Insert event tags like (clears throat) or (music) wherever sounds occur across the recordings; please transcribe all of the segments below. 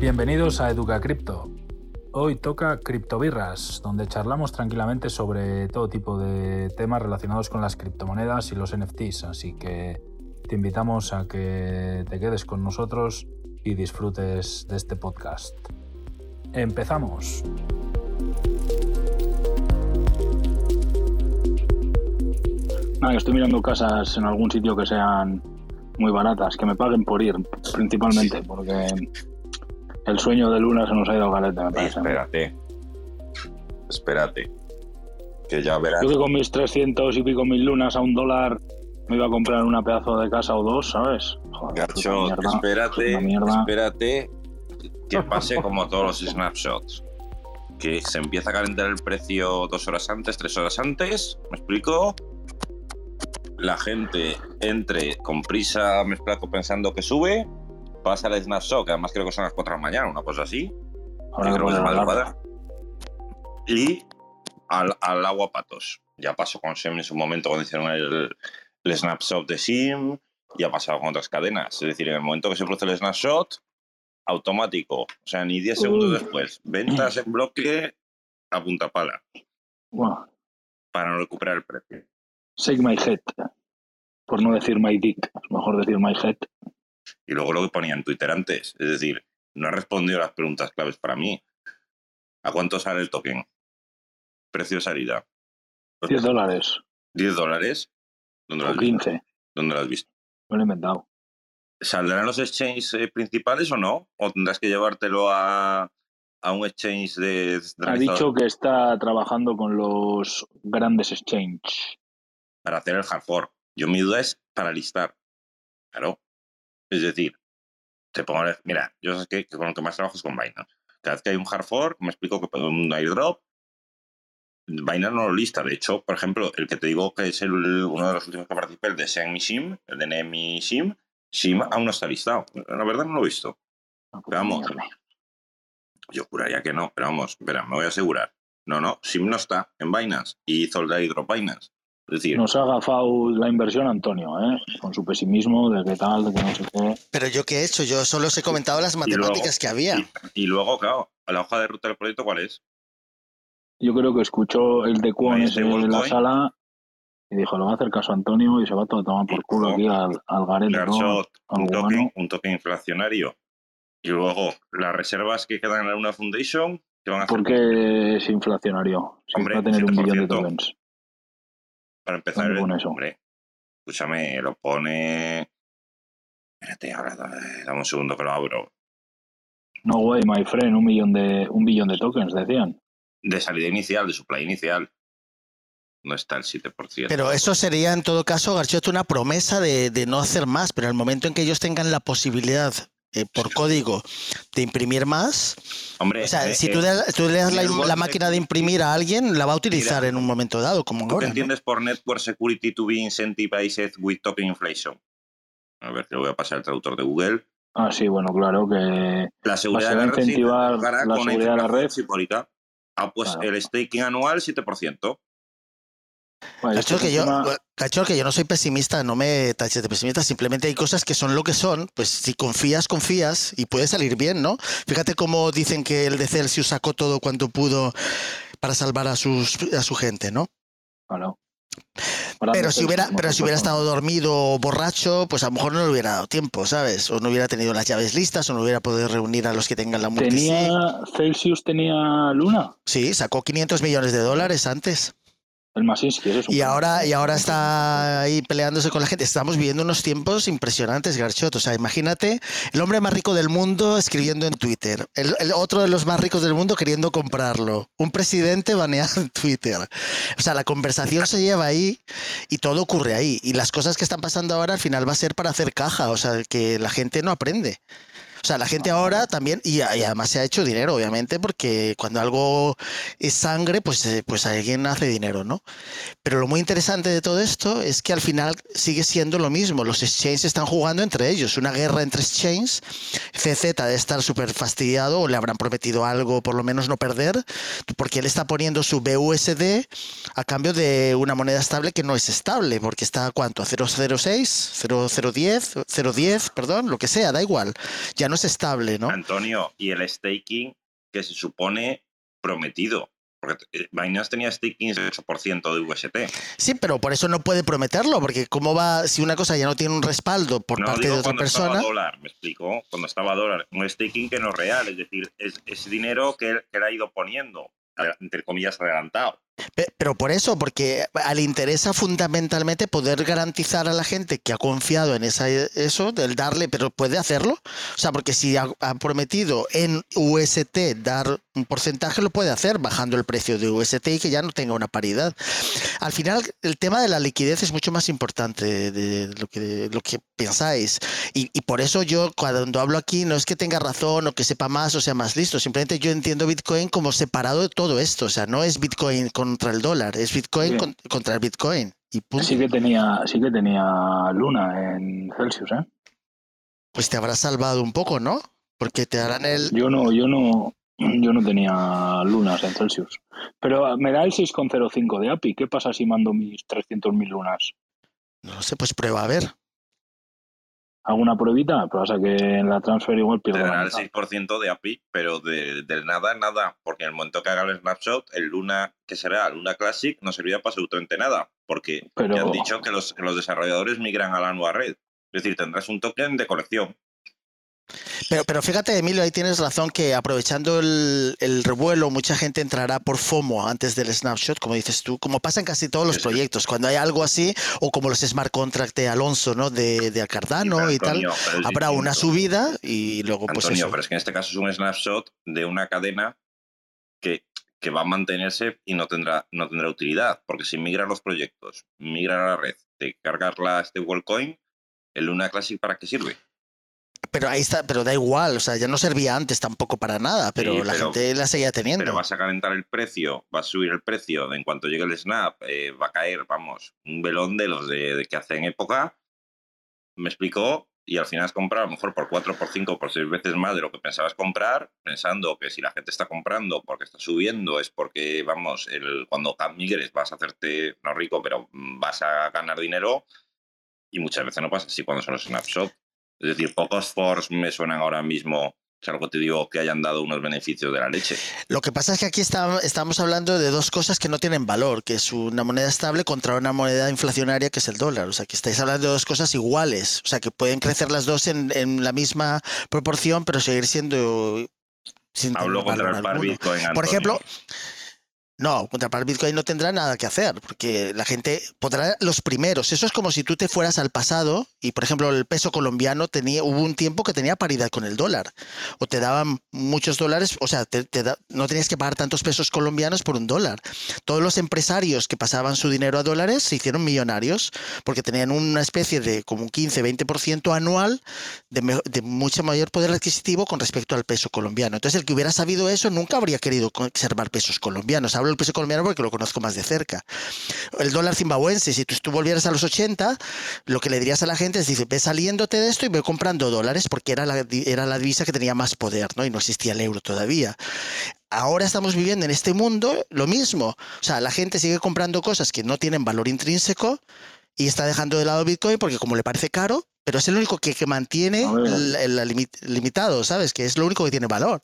Bienvenidos a Educa Cripto. Hoy toca Criptobirras, donde charlamos tranquilamente sobre todo tipo de temas relacionados con las criptomonedas y los NFTs, así que te invitamos a que te quedes con nosotros y disfrutes de este podcast. Empezamos. Nada, que estoy mirando casas en algún sitio que sean muy baratas, que me paguen por ir, principalmente, porque el sueño de Luna se nos ha ido a galete, me parece. Espérate. Espérate. Que ya verás. Yo que con mis 300 y pico mil lunas a un dólar me iba a comprar una pedazo de casa o dos, ¿sabes? Joder, Gacho, mierda, espérate, espérate que pase como todos los snapshots. Que se empieza a calentar el precio dos horas antes, tres horas antes, ¿me explico? La gente entre con prisa, me explico, pensando que sube, pasa el snapshot, que además creo que son las 4 de la mañana, una cosa así, Ahora creo que es la madrugada. Y al, al agua patos. Ya pasó con SEM en su momento cuando hicieron el, el snapshot de SIM, y ha pasado con otras cadenas. Es decir, en el momento que se produce el snapshot, automático, o sea, ni 10 segundos después, ventas en bloque a punta pala Bueno, para no recuperar el precio. shake my head. Por no decir my dick, es mejor decir my head. Y luego lo que ponía en Twitter antes, es decir, no ha respondido a las preguntas claves para mí. ¿A cuánto sale el token? Precio de salida. 10 dólares 10 dólares. ¿Dónde lo has visto? 15, ¿Dónde lo has visto? me lo he inventado. ¿Saldrán los exchanges eh, principales o no? ¿O tendrás que llevártelo a, a un exchange de... Ha dicho que está trabajando con los grandes exchange. Para hacer el hard fork. Yo mi duda es para listar. Claro. Es decir, te pongo... Mira, yo sé que, que con lo que más trabajo es con Binance. Cada vez que hay un hard fork, me explico que un airdrop, Binance no lo lista. De hecho, por ejemplo, el que te digo que es el, uno de los últimos que participé, el de Semi Sim, el de Nemi Sim, Sim aún no está listado. La verdad no lo he visto. Una puta Vamos. mierda. Yo juraría que no, pero vamos, espera, me voy a asegurar. No, no, Sim no está en Binance y hizo el de Hydro Binance. Es decir, Nos ha agafado la inversión Antonio, ¿eh? Con su pesimismo de que tal, de que no sé qué. Pero yo qué he hecho, yo solo os he comentado las luego- matemáticas que había. y luego, claro, la hoja de ruta del proyecto, ¿cuál es? Yo creo que escuchó el de está en la sala y dijo, le va a hacer caso a Antonio y se va todo a tomar por culo aquí al, al garete. ¿no? Garshot, un token inflacionario. Y luego, las reservas que quedan en la Luna Foundation, que van a hacer ¿Por qué es inflacionario? Si Hombre, va a tener un millón de 7%. tokens. Para empezar. ¿Dónde el- pone eso? Hombre, escúchame, lo pone. Espérate, ahora dame un segundo que lo abro. No way, my friend, un millón de, un billón de tokens, decían. De salida inicial, de supply inicial. No está el 7%. Pero eso sería en todo caso, Garchot, una promesa de, de no hacer más, pero el momento en que ellos tengan la posibilidad eh, por código de imprimir más, Hombre, o sea, eh, si eh, tú le, tú le das la, el máquina de imprimir a alguien, la va a utilizar en un momento dado, como ¿Tú qué entiendes por Network Security to be incentivized with token inflation? A ver, te lo voy a pasar al traductor de Google. Ah, sí, bueno, claro que La seguridad de la red incentivar la seguridad de la red. Ah, pues Claro. el staking anual 7%. Bueno, esto Garchot, que yo, Garchot, que yo no soy pesimista, no me taches de pesimista, simplemente hay cosas que son lo que son, pues si confías, confías y puede salir bien, ¿no? Fíjate cómo dicen que el de Celsius sacó todo cuanto pudo para salvar a, sus, a su gente, ¿no? Claro. Grande Pero si hubiera, pero si hubiera estado dormido o borracho, pues a lo mejor no le hubiera dado tiempo, ¿sabes? O no hubiera tenido las llaves listas, o no hubiera podido reunir a los que tengan la multisig. ¿Tenía Celsius tenía Luna? Sí, sacó 500 millones de dólares antes. El Masinsky, eso es un Y ahora, y ahora está ahí peleándose con la gente. Estamos viviendo unos tiempos impresionantes, Garchot. O sea, imagínate el hombre más rico del mundo escribiendo en Twitter. El, el otro de los más ricos del mundo queriendo comprarlo. Un presidente baneado en Twitter. O sea, la conversación se lleva ahí y todo ocurre ahí. Y las cosas que están pasando ahora al final va a ser para hacer caja. O sea, que la gente no aprende. O sea, la gente ahora también, y, y además se ha hecho dinero, obviamente, porque cuando algo es sangre, pues, eh, pues alguien hace dinero, ¿no? Pero lo muy interesante de todo esto es que al final sigue siendo lo mismo. Los exchanges están jugando entre ellos, una guerra entre exchanges. CZ debe estar súper fastidiado o le habrán prometido algo, por lo menos no perder, porque él está poniendo su BUSD a cambio de una moneda estable que no es estable, porque está a cuánto, a 006, 0010, 010, perdón, lo que sea, da igual. Ya no es estable, ¿no? Antonio, y el staking que se supone prometido. Porque eh, Binance tenía staking de 8% de UST. Sí, pero por eso no puede prometerlo, porque cómo va, si una cosa ya no tiene un respaldo por no, parte digo de otra cuando persona. estaba dólar, me explico. Cuando estaba dólar, un staking que no es real, es decir, es, es dinero que él, que él ha ido poniendo, entre comillas, adelantado. Pe- Pero por eso, porque le interesa fundamentalmente poder garantizar a la gente que ha confiado en esa, eso, del darle, pero puede hacerlo. O sea, porque si ha, ha prometido en UST dar un porcentaje, lo puede hacer bajando el precio de UST y que ya no tenga una paridad. Al final, el tema de la liquidez es mucho más importante de, lo, que, de lo que pensáis. Y, y por eso yo, cuando hablo aquí, no es que tenga razón o que sepa más o sea más listo. Simplemente yo entiendo Bitcoin como separado de todo esto. O sea, no es Bitcoin contra el dólar, es Bitcoin con- contra el Bitcoin. Y punto. Sí que tenía, sí que tenía luna en Celsius, ¿eh? Pues te habrá salvado un poco, ¿no? Porque te harán el. Yo no, yo no, yo no tenía lunas en Celsius. Pero me da el 6,05 de API. ¿Qué pasa si mando mis 300.000 lunas? No lo sé, pues prueba a ver. ¿Hago una pruebita? Pero pasa que en la transfer igual Te la dará el mitad. 6% de API, pero de, del nada, nada. Porque en el momento que haga el snapshot, el Luna, que será Luna Classic, no servirá para absolutamente nada. Porque Pero- ya han dicho que los, que los desarrolladores migran a la nueva red. Es decir, tendrás un token de colección. Pero, pero fíjate, Emilio, ahí tienes razón que aprovechando el, el revuelo, mucha gente entrará por FOMO antes del snapshot, como dices tú, como pasa en casi todos los proyectos. Cuando hay algo así, o como los smart contract de Alonso, ¿no? De, de Cardano y tal, Antonio, habrá una subida y luego pues eso. pero es que en este caso es un snapshot de una cadena que, que va a mantenerse y no tendrá, no tendrá utilidad. Porque si migran los proyectos, migran a la red de cargar la stablecoin, el Luna Classic ¿para qué sirve? Pero ahí está, pero da igual, o sea, ya no servía antes tampoco para nada, pero Sí, la pero- gente la seguía teniendo. Pero vas a calentar el precio, va a subir el precio, en cuanto llegue el snap, eh, va a caer, vamos, un velón de los de, de que hace en época. Me explicó, y al final has comprado a lo mejor por 4, por 5, por 6 veces más de lo que pensabas comprar, pensando que si la gente está comprando porque está subiendo es porque, vamos, el, cuando migres vas a hacerte, no rico, pero vas a ganar dinero. Y muchas veces no pasa así cuando son los snapshots. Es decir, pocos forks me suenan ahora mismo, o sea, lo que te digo, que hayan dado unos beneficios de la leche. Lo que pasa es que aquí está- estamos hablando de dos cosas que no tienen valor, que es una moneda estable contra una moneda inflacionaria que es el dólar. O sea, que estáis hablando de dos cosas iguales. O sea, que pueden crecer las dos en, en la misma proporción, pero seguir siendo... Sin Hablo contra el par. Por ejemplo, no, contra par Bitcoin no tendrá nada que hacer, porque la gente podrá los primeros. Eso es como si tú te fueras al pasado y, por ejemplo, el peso colombiano tenía, hubo un tiempo que tenía paridad con el dólar, o te daban muchos dólares, o sea, te- da- no tenías que pagar tantos pesos colombianos por un dólar. Todos los empresarios que pasaban su dinero a dólares se hicieron millonarios porque tenían una especie de como un 15-20% anual de, de mucho mayor poder adquisitivo con respecto al peso colombiano. Entonces, el que hubiera sabido eso nunca habría querido conservar pesos colombianos. Hablo del peso colombiano porque lo conozco más de cerca. El dólar zimbabuense, si tú, volvieras a los 80, lo que le dirías a la gente es, dice, ve saliéndote de esto y ve comprando dólares porque era la, era la divisa que tenía más poder, ¿no? Y no existía el euro todavía. Ahora estamos viviendo en este mundo lo mismo. O sea, la gente sigue comprando cosas que no tienen valor intrínseco y está dejando de lado Bitcoin porque como le parece caro, pero es el único que, que mantiene el, el limit- limitado, ¿sabes? Que es lo único que tiene valor.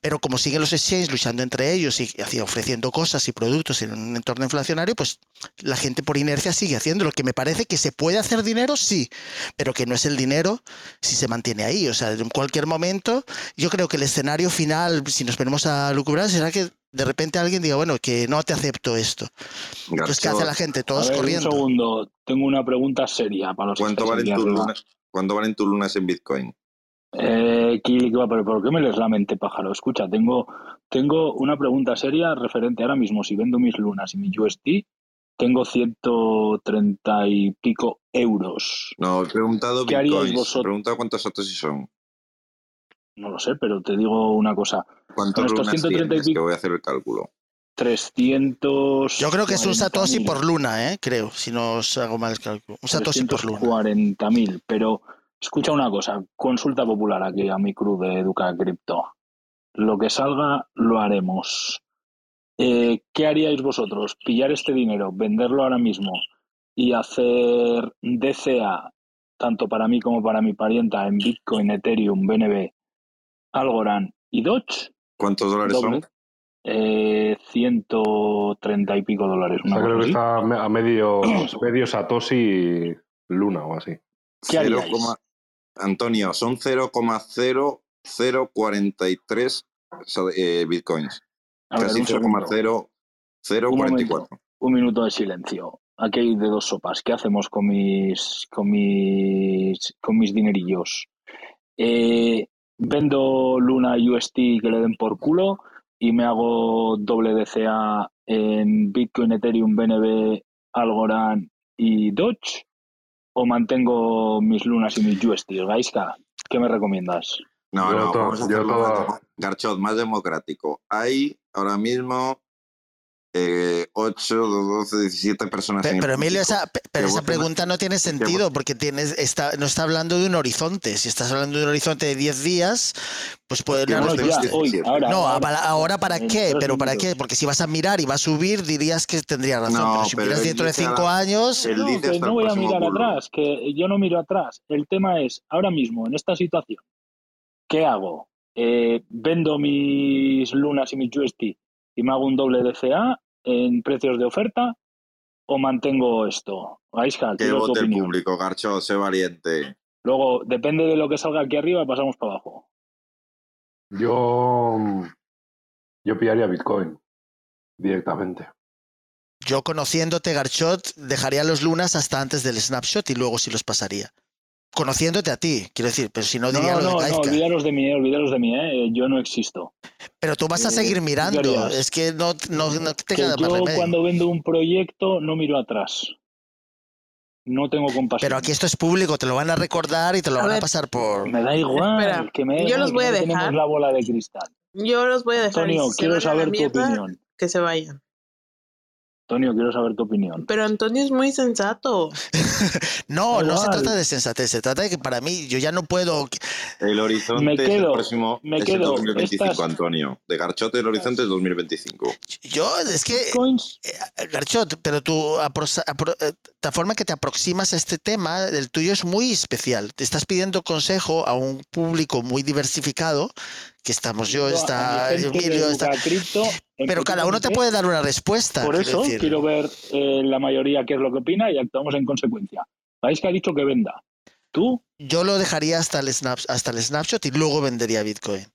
Pero como siguen los exchanges luchando entre ellos y ofreciendo cosas y productos en un entorno inflacionario, pues la gente por inercia sigue haciendo lo que me parece que se puede hacer dinero, sí, pero que no es el dinero si se mantiene ahí. O sea, en cualquier momento, yo creo que el escenario final, si nos ponemos a lucubrar, será que de repente alguien diga, bueno, que no te acepto esto. Entonces, ¿qué hace la gente? A Todos ver, corriendo. Un segundo, tengo una pregunta seria para los que ¿Cuánto valen, tus lunas, ¿Cuánto valen tus lunas en Bitcoin? Eh, pero ¿por qué me lees la mente, pájaro? Escucha, tengo, tengo una pregunta seria referente ahora mismo. Si vendo mis lunas y mi UST, tengo 130 y pico euros. No, he preguntado ¿Qué haríais Bitcoins. vosotros? He preguntado cuántos satoshis son. No lo sé, pero te digo una cosa. ¿Cuántos Con estos lunas 130 y tienes? pico- Que voy a hacer el cálculo. 300. Yo creo que es un Satoshi por luna, ¿eh? creo, si no os hago mal el cálculo. Un Satoshi por luna. 340.000. Pero escucha una cosa, consulta popular aquí a mi crew de Educa Cripto. Lo que salga, lo haremos. Eh, ¿Qué haríais vosotros? ¿Pillar este dinero, venderlo ahora mismo y hacer DCA, tanto para mí como para mi parienta, en Bitcoin, Ethereum, BNB, Algorand y Dodge. ¿Cuántos dólares Doble. son? Eh, 130 y pico dólares. O Una sea, creo que así. está a me- a medio, (clears throat) medio Satoshi Luna o así. ¿Qué Cero haríais? coma- Antonio, son 0,0043 so- eh, bitcoins. A Casi un segundo. 0,0044. un minuto de silencio. Aquí hay de dos sopas. ¿Qué hacemos con mis con mis con mis dinerillos? Eh, vendo Luna UST que le den por culo y me hago doble DCA en Bitcoin, Ethereum, BNB, Algorand y Doge o mantengo mis lunas y mis UST. Gaiska, ¿qué me recomiendas? No, Yo no, todo- vamos a hacerlo todo- más- Garchot, más democrático. Hay ahora mismo eh, 8, 12, 17 personas Pe- en el Pero Emilio, esa, pe- pero esa pregunta no tiene sentido porque tienes, está, no está hablando de un horizonte. Si estás hablando de un horizonte de 10 días, pues puede no, No, respuesta- ya, hoy, ahora, No, ahora, para- ahora para en qué, pero para qué, porque si vas a mirar y va a subir, dirías que tendría razón. No, pero si pero miras dentro de dice 5 ahora- años, No, que voy a mirar atrás, que yo no miro atrás. El tema es, ahora mismo, en esta situación, ¿qué hago? Eh, ¿Vendo mis lunas y mis UST y me hago un doble DCA en precios de oferta o mantengo esto? Aisha, Que vote el público, Garchot, sé valiente. Luego, depende de lo que salga aquí arriba, pasamos para abajo. Yo, yo pillaría Bitcoin directamente. yo conociéndote, Garchot, dejaría los lunas hasta antes del snapshot y luego sí los pasaría. Conociéndote a ti, quiero decir, pero si no No, diría no, lo de no, olvidaros de mí, eh, olvidaros de mí, eh, yo no existo. Pero tú vas a Eh, seguir ¿qué mirando, es que no, no, no te Que queda más yo remedio. cuando vendo un proyecto no miro atrás. No tengo compasión. Pero aquí esto es público, te lo van a recordar y te lo A van a pasar por... Me da igual. Espera, que me yo los que voy a dejar. Tenemos la bola de cristal. Yo los voy a dejar. Antonio, quiero saber tu mierda, opinión. Que se vayan. Antonio, quiero saber tu opinión. Pero Antonio es muy sensato. (laughs) No, no se trata de sensatez, se trata de que para mí yo ya no puedo... El horizonte Me es el próximo me es el quedo, 2025, estas- Antonio. De Garchot el horizonte es 2025. Yo, es que... Coins, Eh, Garchot, pero aproxa- apro- eh, la forma que te aproximas a este tema, el tuyo es muy especial. Te estás pidiendo consejo a un público muy diversificado, que estamos yo, está Emilio, está... Cripto, Pero cada uno te puede dar una respuesta. Por eso decir. quiero ver eh, la mayoría qué es lo que opina y actuamos en consecuencia. Sabéis que ha dicho que venda. ¿Tú? Yo lo dejaría hasta el, snap, hasta el snapshot y luego vendería Bitcoin.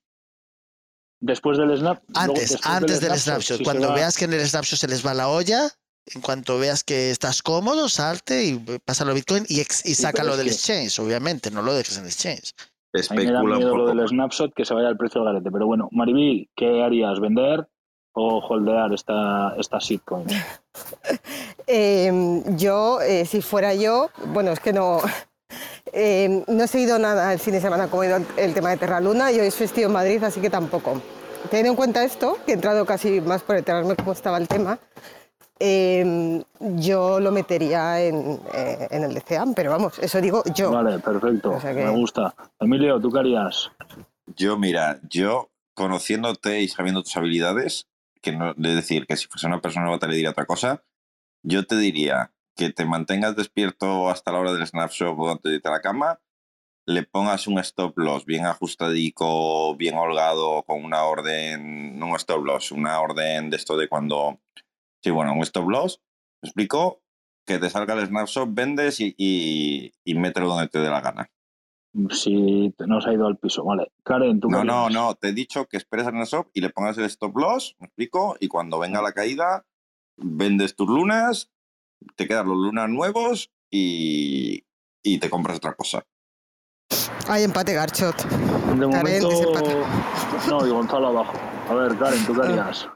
Después del snap. luego, Antes, después antes del snapshot. si Cuando va- veas que en el snapshot se les va la olla, en cuanto veas que estás cómodo, salte y pásalo a Bitcoin y, ex- y sácalo del que- exchange, obviamente, no lo dejes en exchange. A mí me da miedo lo del snapshot que se vaya al precio del garete. Pero bueno, Mariví, ¿qué harías? ¿Vender o holdear esta, esta shitcoin? (laughs) Eh, yo, eh, si fuera yo, bueno, es que no, eh, no he seguido nada el fin de semana como ha ido el, el tema de Terra Luna y hoy es festivo en Madrid, así que tampoco. Teniendo en cuenta esto, que he entrado casi más por enterarme cómo estaba el tema, eh, yo lo metería en, eh, en el DCAM, pero vamos, eso digo yo. Vale, perfecto. O sea que- Me gusta. Emilio, ¿tú qué harías? Yo, mira, yo conociéndote y sabiendo tus habilidades, que no, es decir, que si fuese una persona nueva te le diría otra cosa, yo te diría que te mantengas despierto hasta la hora del snapshot o antes de irte a la cama, le pongas un stop loss bien ajustadico, bien holgado, con una orden, no un stop loss, una orden de esto de cuando, sí, bueno, un stop loss, ¿me explico? Que te salga el snapshot, vendes y, y, y mételo donde te dé la gana. Si te- no se ha ido al piso. Vale. Karen, ¿tú No, no, no, te he dicho que esperes al stop y le pongas el stop loss, me explico, y cuando venga la caída, vendes tus lunas, te quedan los lunas nuevos y, y te compras otra cosa. Hay empate, Garchot. De Karen, momento. No, y Gonzalo abajo. A ver, Karen, ¿tú qué harías?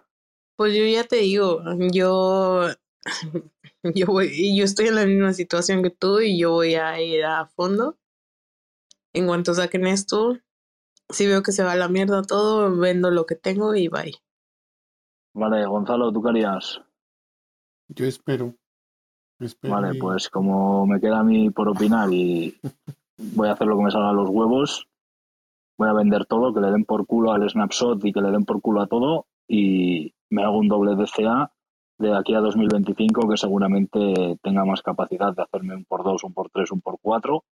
Pues yo ya te digo, yo, (laughs) yo voy, yo estoy en la misma situación que tú y yo voy a ir a fondo. En cuanto saquen esto, si veo que se va a la mierda todo, vendo lo que tengo y bye. Vale, Gonzalo, ¿tú qué harías? Yo espero. espero Vale, y- pues como me queda a mí por opinar y (laughs) voy a hacer lo que me salga a los huevos, voy a vender todo, que le den por culo al snapshot y que le den por culo a todo y me hago un doble DCA de aquí a 2025 que seguramente tenga más capacidad de hacerme un por dos, un por tres, un por cuatro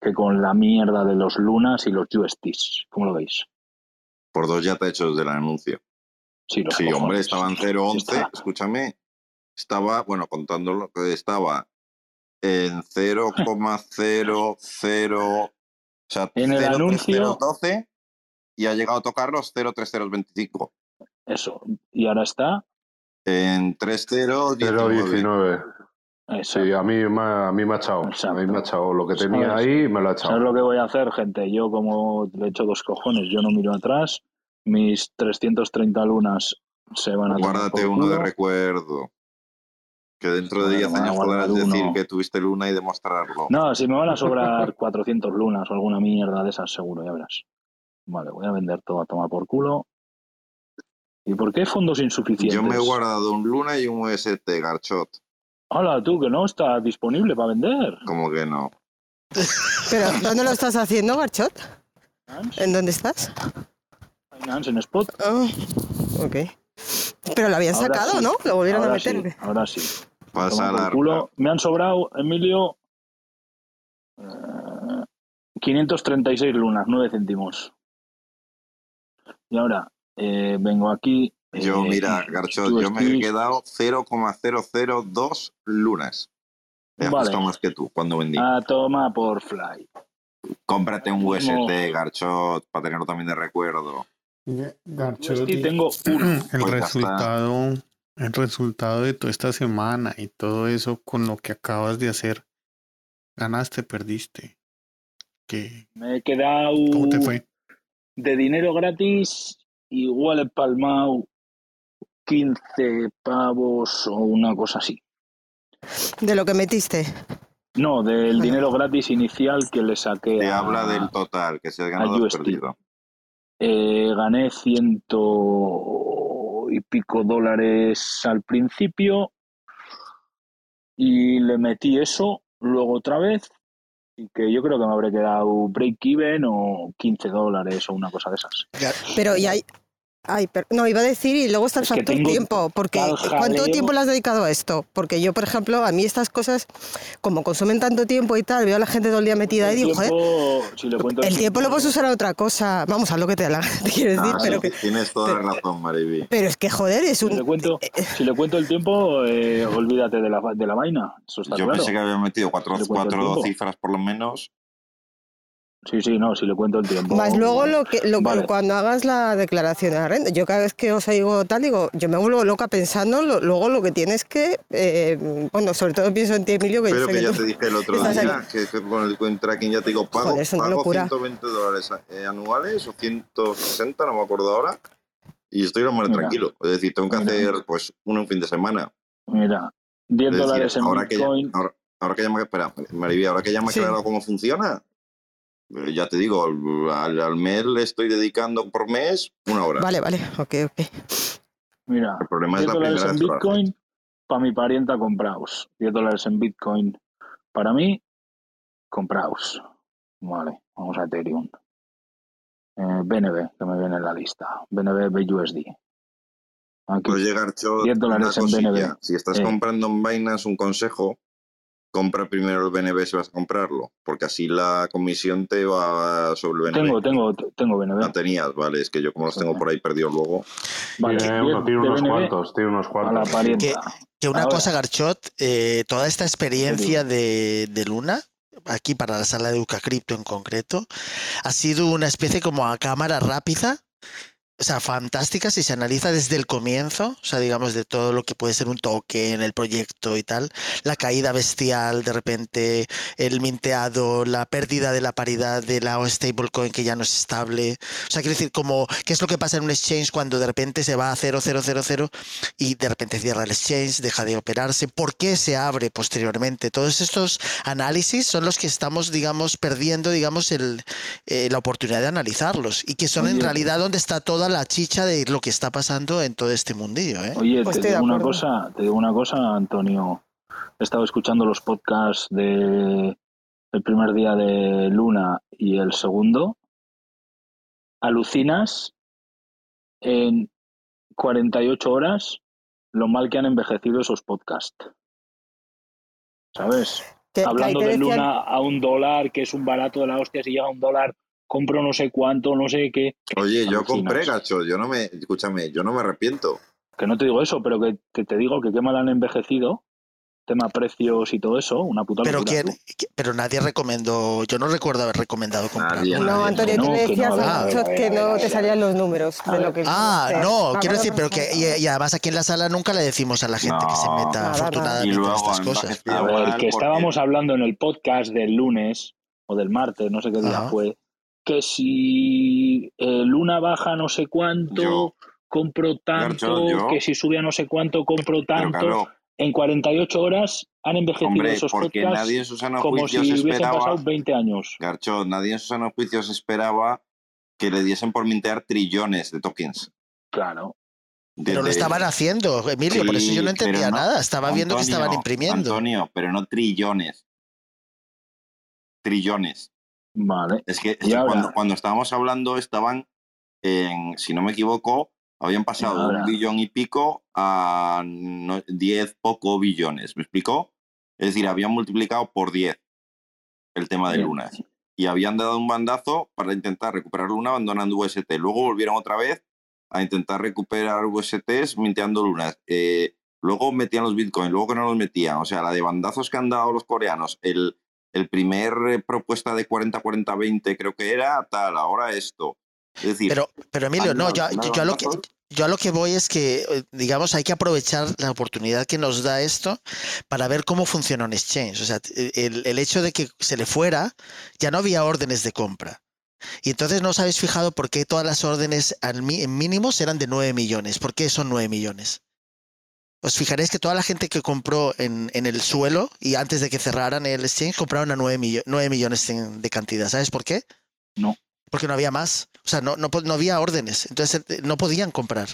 que con la mierda de los lunas y los USTs. ¿Cómo lo veis? Por dos ya te he hecho desde el anuncio. Sí, los Sí, cojones. hombre, estaba en 0.11. Está- Escúchame, estaba, bueno, contando lo que estaba en 0,00. (laughs) O sea, En el 0,3012 y ha llegado a tocar los 0,3025. Eso. Y ahora está. En 3,019. 019. Eso. Sí, a mí, me ha- a mí me ha echado. A mí me ha echado. Lo que tenía ¿Sabes? ahí me lo ha ¿Sabes echado. lo que voy a hacer, gente? Yo, como le echo dos cojones, yo no miro atrás. Mis 330 lunas se van a Guárdate uno de recuerdo. Que dentro de Bueno, 10 me voy a años podrás decir uno. que tuviste luna y demostrarlo. No, si me van a sobrar 400 lunas o alguna mierda de esas, seguro, ya verás. Vale, voy a vender todo a tomar por culo. ¿Y por qué fondos insuficientes? Yo me he guardado un luna y un UST, Garchot. Hola, tú, que no está disponible para vender. Como que no. Pero, ¿dónde lo estás haciendo, Garchot? ¿En dónde estás? Binance en spot. Ah, ok. Pero lo habían Ahora sacado, sí. ¿no? Lo volvieron a meter. ahora sí. Pasa Toma por la culo. Me han sobrado, Emilio, eh, 536 lunas, 9 céntimos. Y ahora eh, vengo aquí. Yo, eh, mira, Garchot, yo me he quedado 0,002 lunas. He Vale. más que tú cuando vendí. A toma por fly. Cómprate un UST. Garchot, para tenerlo también de recuerdo. Garchot, Y tengo (clears throat) uno. el Pues resultado, el resultado de toda esta semana y todo eso con lo que acabas de hacer, ganaste, perdiste. ¿Qué? Me he quedado ¿Cómo te fue? de dinero gratis. Igual he palmado 15 pavos o una cosa así. De lo que metiste. No, del dinero gratis inicial que le saqué. Te a- habla del total, que si has ganado perdido. Eh, gané ciento y pico dólares al principio y le metí eso luego otra vez y que yo creo que me habré quedado break even o 15 dólares o una cosa de esas. Pero y hay. Ay, per- no, iba a decir, y luego está el Es factor tiempo, porque tal ¿cuánto tiempo le has dedicado a esto? Porque yo, por ejemplo, a mí estas cosas, como consumen tanto tiempo y tal, veo a la gente todo el día metida ahí y El digo, tiempo, si le cuento el tiempo lo puedes usar a otra cosa. Vamos, a lo que te, la- (laughs) te quiero decir, Ah, pero, sí, que- tienes toda la razón, Mariby. pero es que, joder, es Si le un... cuento, si le cuento el tiempo, eh, olvídate de la, de la vaina. Eso está Yo claro. pensé que había metido cuatro, Le el cuatro cifras por lo menos. Sí, sí, no, si le cuento el tiempo. Más luego lo que lo, Vale. cuando hagas la declaración de la renta. Yo cada vez que os oigo tal, digo, yo me vuelvo loca pensando lo- luego lo que tienes que, eh, bueno, sobre todo pienso en ti, Emilio, que yo Pero que que ya te dije el otro día, que, que con el coin tracking ya te digo, pago, Joder, pago locura. 120 dólares eh, anuales o 160, no me acuerdo ahora. Y estoy lo más Mira. tranquilo. Es decir, tengo que Mira. hacer pues uno en fin de semana. Mira, 10 Es decir, dólares en ahora que ya, Bitcoin. ahora, ahora que ya me, espera, Mariby, ahora que ya me ha Sí. aclarado cómo funciona, ya te digo, al, al mes le estoy dedicando por mes una hora. Vale, vale, ok, ok. Mira, El problema es 10 la dólares primera en. Bitcoin para mi parienta compraos. 10 dólares en Bitcoin para mí, compraos. Vale, vamos a Ethereum. Eh, BNB, que me viene en la lista. BNB BUSD. Aquí. Pues llegar, Cho, 10 dólares en cosilla. BNB. Si estás Eh. comprando en Binance un consejo, compra primero el BNB si vas a comprarlo, porque así la comisión te va sobre el BNB. Tengo, tengo, tengo BNB. La tenías, vale, es que yo como los tengo por ahí perdido luego. Vale, tiene, 10 uno, tiene unos BNB cuantos, tiene unos a la cuantos. Que una Ahora. cosa, Garchot, eh, toda esta experiencia de, de Luna, aquí para la sala de Uca Crypto en concreto, ha sido una especie como a cámara rápida, o sea, fantástica si se analiza desde el comienzo, o sea, digamos, de todo lo que puede ser un token, el proyecto y tal, la caída bestial, de repente el minteado, la pérdida de la paridad de la stablecoin que ya no es estable, o sea, quiero decir, como, ¿qué es lo que pasa en un exchange cuando de repente se va a 0, 0, 0, 0 y de repente cierra el exchange, deja de operarse, por qué se abre posteriormente. Todos estos análisis son los que estamos, digamos, perdiendo, digamos, el, eh, la oportunidad de analizarlos y que son en realidad donde está toda la chicha de lo que está pasando en todo este mundillo. ¿eh? Oye, Pues te digo una cosa, te digo una cosa, Antonio. He estado escuchando los podcasts de el primer día de Luna y el segundo. Alucinas en 48 horas lo mal que han envejecido esos podcasts. ¿Sabes? Que- Hablando de decían- Luna a un dólar, que es un barato de la hostia, si llega a un dólar, compro no sé cuánto, no sé qué. Oye, yo Alucinas. compré, gacho. Yo no me, escúchame, yo no me arrepiento. Que no te digo eso, pero que, que te digo que qué mal han envejecido. Tema precios y todo eso, una puta Pero, locura, ¿quién- pero nadie recomendó, yo no recuerdo haber recomendado comprarlo. Nadie, No, nadie. Antonio, no, tú le que no, decías a ver, a ver, que no te salían los números de lo que Ah, no, quiero decir, pero que y, y además aquí en la sala nunca le decimos a la gente que se meta Nada, nada. afortunadamente en luego estas cosas. A ver, que estábamos hablando en el podcast del lunes o del martes, no sé qué día Ajá. fue, que si eh, Luna baja no sé cuánto, Yo. compro tanto, yo. que si sube a no sé cuánto, compro tanto. claro, En 48 horas han envejecido hombre, esos porque podcasts nadie en sus sanos como si juicios hubiesen esperaba, pasado 20 años. Garcho, nadie en sus sanos juicios esperaba que le diesen por mintear trillones de tokens. Claro. Pero lo Desde- estaban haciendo, Emilio, por eso yo no entendía no- nada. Estaba viendo que estaban Antonio, imprimiendo. Antonio, pero no trillones. Trillones. Vale. Es que, es cuando, cuando estábamos hablando estaban, en, si no me equivoco, habían pasado de un billón y pico a no- 10 poco billones. ¿Me explicó? Es decir, habían multiplicado por 10 el tema de. Luna. Y habían dado un bandazo para intentar recuperar Luna abandonando UST. Luego volvieron otra vez a intentar recuperar USTs minteando Lunas. Eh, luego metían los Bitcoin, luego que no los metían. O sea, la de bandazos que han dado los coreanos. El, el primer eh, propuesta de 40-40-20 creo que era tal, ahora esto. Es decir, Pero, pero Emilio, no, yo, yo- yo a lo que, yo a lo que voy es que, eh, digamos, hay que aprovechar la oportunidad que nos da esto para ver cómo funciona un exchange. O sea, t- el, el hecho de que se le fuera, ya no había órdenes de compra. Y entonces no os habéis fijado por qué todas las órdenes al en mínimos eran de 9 millones. ¿Por qué son 9 millones? Os fijaréis que toda la gente que compró en, en el suelo y antes de que cerraran el exchange compraron a 9, millo- 9 millones de cantidad. ¿Sabes por qué? No. Porque no había más. O sea, no, no, no había órdenes. Entonces eh, no podían comprar.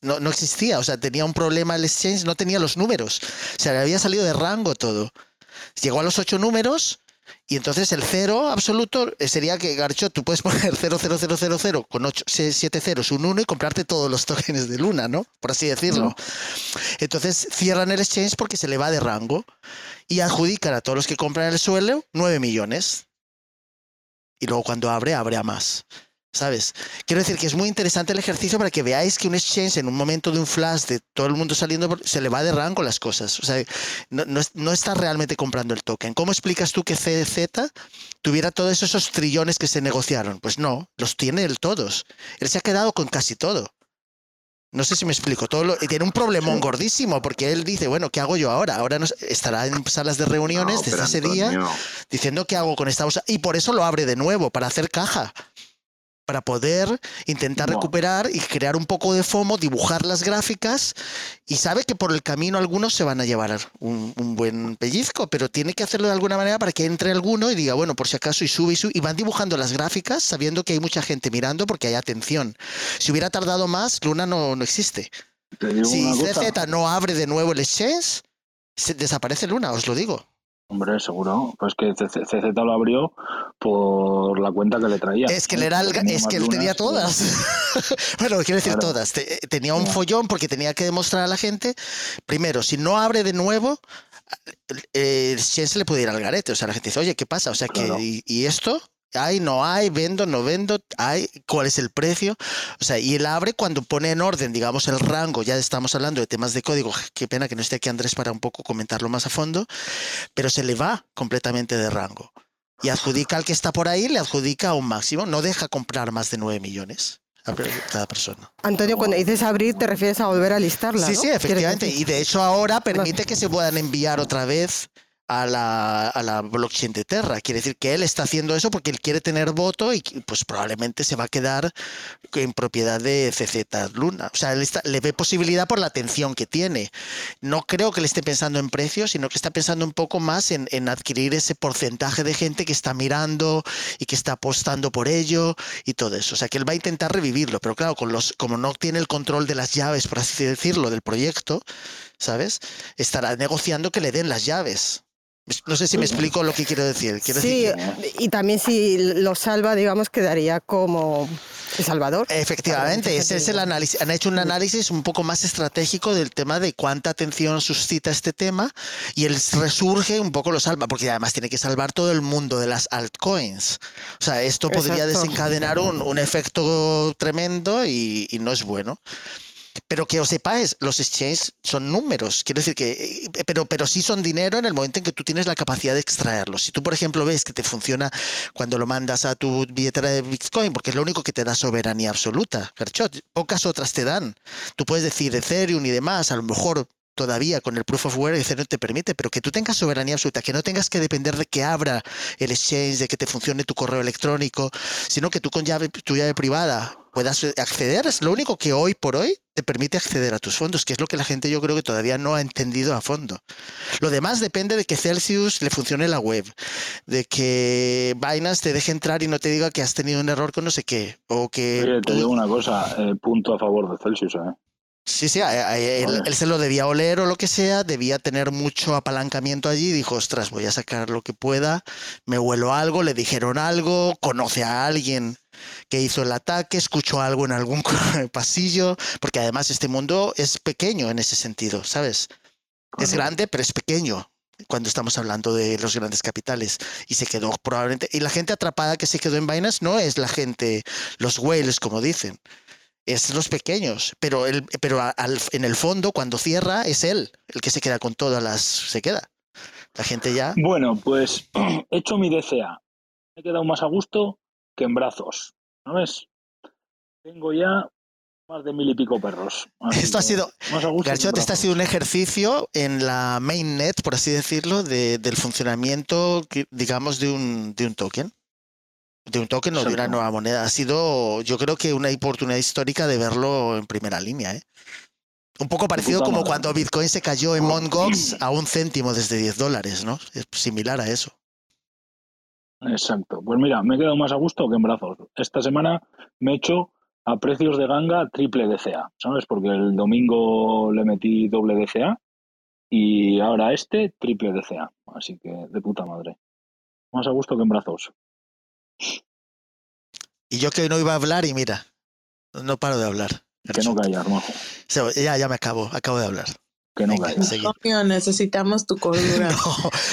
No, no existía. O sea, tenía un problema el exchange, no tenía los números. O sea, le había salido de rango todo. Llegó a los ocho números y entonces el cero absoluto sería que, Garcho, tú puedes poner (laughs) 00000 con 8, 7 ceros, un 1 y comprarte todos los (laughs) tokens de Luna, ¿no? Por así decirlo. No. Entonces cierran el exchange porque se le va de rango y adjudican a todos los que compran el suelo 9 millones. Y luego cuando abre, abre a más. ¿Sabes? Quiero decir que es muy interesante el ejercicio para que veáis que un exchange en un momento de un flash de todo el mundo saliendo, se le va de rango las cosas. O sea, no, no, es- no está realmente comprando el token. ¿Cómo explicas tú que CZ tuviera todos esos trillones que se negociaron? Pues no, los tiene él todos. Él se ha quedado con casi todo. No sé si me explico. Todo lo- y tiene un problemón gordísimo porque él dice, bueno, ¿qué hago yo ahora? Ahora estará en salas de reuniones No, desde ese día diciendo qué hago con esta bolsa. Y por eso lo abre de nuevo, para hacer caja. Para poder intentar No. recuperar y crear un poco de FOMO, dibujar las gráficas. Y sabe que por el camino algunos se van a llevar un, un buen pellizco, pero tiene que hacerlo de alguna manera para que entre alguno y diga, bueno, por si acaso, y sube y sube. Y van dibujando las gráficas sabiendo que hay mucha gente mirando porque hay atención. Si hubiera tardado más, Luna no, no existe. Si. CZ no abre de nuevo el exchange, se desaparece Luna, os lo digo. Hombre, seguro. Pues que CZ lo abrió por la cuenta que le traía. Es que él, era el- Tenía es que él tenía todas. (laughs) bueno, quiero decir Claro. todas. Te- tenía un follón porque tenía que demostrar a la gente, primero, si no abre de nuevo, eh, exchange le puede ir al garete. O sea, la gente dice, oye, ¿qué pasa? O sea, Claro. que, ¿y, y esto? Hay, no hay, vendo, no vendo, hay, cuál es el precio. O sea, y él abre cuando pone en orden, digamos, el rango. Ya estamos hablando de temas de código. Qué pena que no esté aquí Andrés para un poco comentarlo más a fondo, pero se le va completamente de rango. Y adjudica al que está por ahí, le adjudica a un máximo. No deja comprar más de 9 millones a cada persona. Antonio, cuando dices abrir, te refieres a volver a listarla. Sí, ¿no? sí, efectivamente. Y de hecho ahora permite que se puedan enviar otra vez a la, a la blockchain de Terra. Quiere decir que él está haciendo eso porque él quiere tener voto y pues probablemente se va a quedar en propiedad de CZ Luna. O sea, él le ve posibilidad por la atención que tiene. No creo que le esté pensando en precios, sino que está pensando un poco más en, en adquirir ese porcentaje de gente que está mirando y que está apostando por ello y todo eso. O sea, que él va a intentar revivirlo, pero claro, con los, como no tiene el control de las llaves, por así decirlo, del proyecto, ¿sabes? Estará negociando que le den las llaves. No sé si me explico lo que quiero decir. Quiero Sí, decir que- y también si lo salva, digamos, quedaría como El Salvador. Efectivamente, ese es el análisis. Han hecho un análisis un poco más estratégico del tema de cuánta atención suscita este tema y él resurge un poco lo salva, porque además tiene que salvar todo el mundo de las altcoins. O sea, esto podría Exacto. desencadenar un, un efecto tremendo y, y no es bueno. Pero que os sepáis, los exchanges son números, quiero decir que, eh, pero, pero sí son dinero en el momento en que tú tienes la capacidad de extraerlos. Si tú, por ejemplo, ves que te funciona cuando lo mandas a tu billetera de Bitcoin, porque es lo único que te da soberanía absoluta, Garchot, pocas otras te dan. Tú puedes decir Ethereum y demás, a lo mejor todavía con el proof of work Ethereum te permite, pero que tú tengas soberanía absoluta, que no tengas que depender de que abra el exchange, de que te funcione tu correo electrónico, sino que tú con llave, tu llave privada puedas acceder, es lo único que hoy por hoy te permite acceder a tus fondos, que es lo que la gente yo creo que todavía no ha entendido a fondo. Lo demás depende de que Celsius le funcione la web, de que Binance te deje entrar y no te diga que has tenido un error con no sé qué, o que... Oye, te digo una cosa, eh, punto a favor de Celsius, ¿eh? Sí, sí, él, él se lo debía oler o lo que sea, debía tener mucho apalancamiento allí, dijo, ostras, voy a sacar lo que pueda, me huelo algo, le dijeron algo, conoce a alguien que hizo el ataque, escuchó algo en algún (laughs) pasillo, porque además este mundo es pequeño en ese sentido, ¿sabes? Es grande, pero es pequeño cuando estamos hablando de los grandes capitales. Y se quedó probablemente. Y la gente atrapada que se quedó en vainas no es la gente, los whales, como dicen. Es los pequeños. Pero, el, pero al- en el fondo, cuando cierra, es él el que se queda con todas las. Se queda. La gente ya. Bueno, pues (clears throat) he hecho mi DCA. Me he quedado más a gusto que en brazos. ¿Sabes? Tengo ya más de mil y pico perros. Así Esto ha sido. Garchot, este ha sido un ejercicio en la mainnet, por así decirlo, de- del funcionamiento, digamos, de un, de un token. De un token o de una nueva moneda. Ha sido, yo creo que una oportunidad histórica de verlo en primera línea. ¿eh? Un poco parecido como madre. cuando Bitcoin se cayó en Mt. Gox a un céntimo desde 10 dólares, ¿no? Es similar a eso. Exacto. Pues mira, me he quedado más a gusto que en brazos. Esta semana me he hecho a precios de ganga triple DCA, ¿sabes? Porque el domingo le metí doble DCA y ahora este triple DCA. Así que de puta madre. Más a gusto que en brazos. Y yo que no iba a hablar y mira, no paro de hablar. Que no callas, majo. Ya, ya me acabo, acabo de hablar. Que no. Antonio, necesitamos tu cordura. (laughs)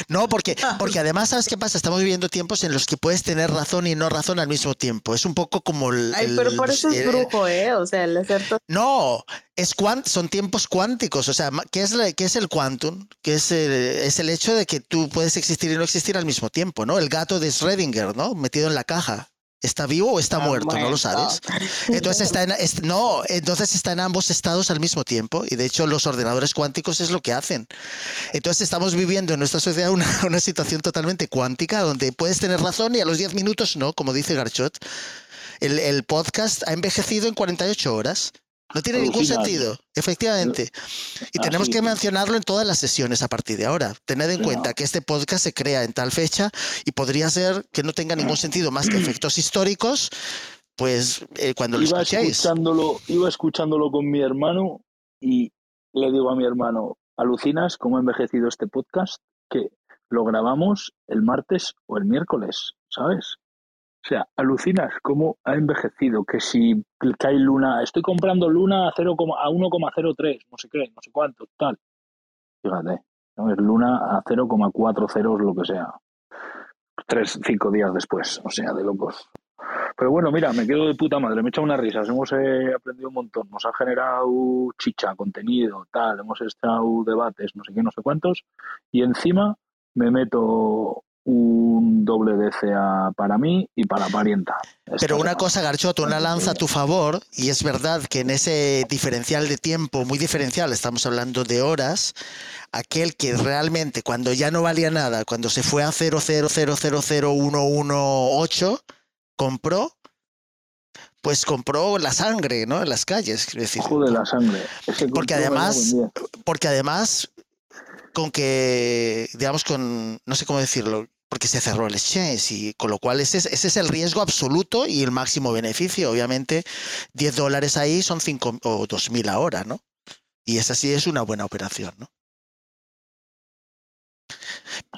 No, no, porque, porque además, ¿sabes qué pasa? Estamos viviendo tiempos en los que puedes tener razón y no razón al mismo tiempo. Es un poco como el... Ay, el- pero por eso es el- brujo, ¿eh? O sea, el hacer todo. No, es son tiempos cuánticos. O sea, ¿qué es, la- qué es el quantum? Que es el, es el hecho de que tú puedes existir y no existir al mismo tiempo, ¿no? El gato de Schrödinger, ¿no? Metido en la caja. ¿Está vivo o está muerto? No lo sabes. Entonces está en, es- no, entonces está en ambos estados al mismo tiempo y de hecho los ordenadores cuánticos es lo que hacen. Entonces estamos viviendo en nuestra sociedad una, (laughs) una situación totalmente cuántica donde puedes tener razón y a los 10 minutos no, como dice Garchot. El, el podcast ha envejecido en 48 horas. No tiene ningún sentido, efectivamente. Y tenemos Así que mencionarlo en todas las sesiones a partir de ahora. Tened en cuenta que este podcast se crea en tal fecha y podría ser que no tenga ningún sentido más que efectos históricos, pues eh, cuando lo Iba escuchéis. escuchándolo, iba escuchándolo con mi hermano y le digo a mi hermano, alucinas cómo ha envejecido este podcast, que lo grabamos el martes o el miércoles, ¿sabes? O sea, alucinas cómo ha envejecido, que si hay luna, estoy comprando luna a, 0, a 1,03, no sé qué, no sé cuánto, tal. Fíjate, ¿sabes? luna a 0,40 lo que sea. Tres, cinco días después, o sea, de locos. Pero bueno, mira, me quedo de puta madre, me he echado unas risas, hemos eh, aprendido un montón, nos ha generado chicha, contenido, tal, hemos echado debates, no sé qué, no sé cuántos, y encima me meto un doble DCA para mí y para parienta. Esta Pero una cosa, Garchoto, una lanza a tu favor, y es verdad que en ese diferencial de tiempo, muy diferencial, estamos hablando de horas, aquel que realmente cuando ya no valía nada, cuando se fue a 0000118, compró, pues compró la sangre, ¿no? En las calles, quiero decir. Joder, la sangre. Ese Porque además-. Porque además, con que, digamos, con, no sé cómo decirlo, porque se cerró el exchange y con lo cual ese es, ese es el riesgo absoluto y el máximo beneficio. Obviamente, 10 dólares ahí son 5 o 2.000 ahora, ¿no? Y esa sí es una buena operación, ¿no?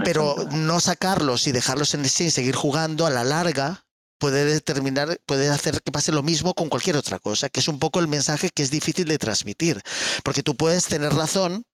Pero no sacarlos y dejarlos en el exchange y seguir jugando a la larga puede determinar, puede hacer que pase lo mismo con cualquier otra cosa, que es un poco el mensaje que es difícil de transmitir, porque tú puedes tener razón,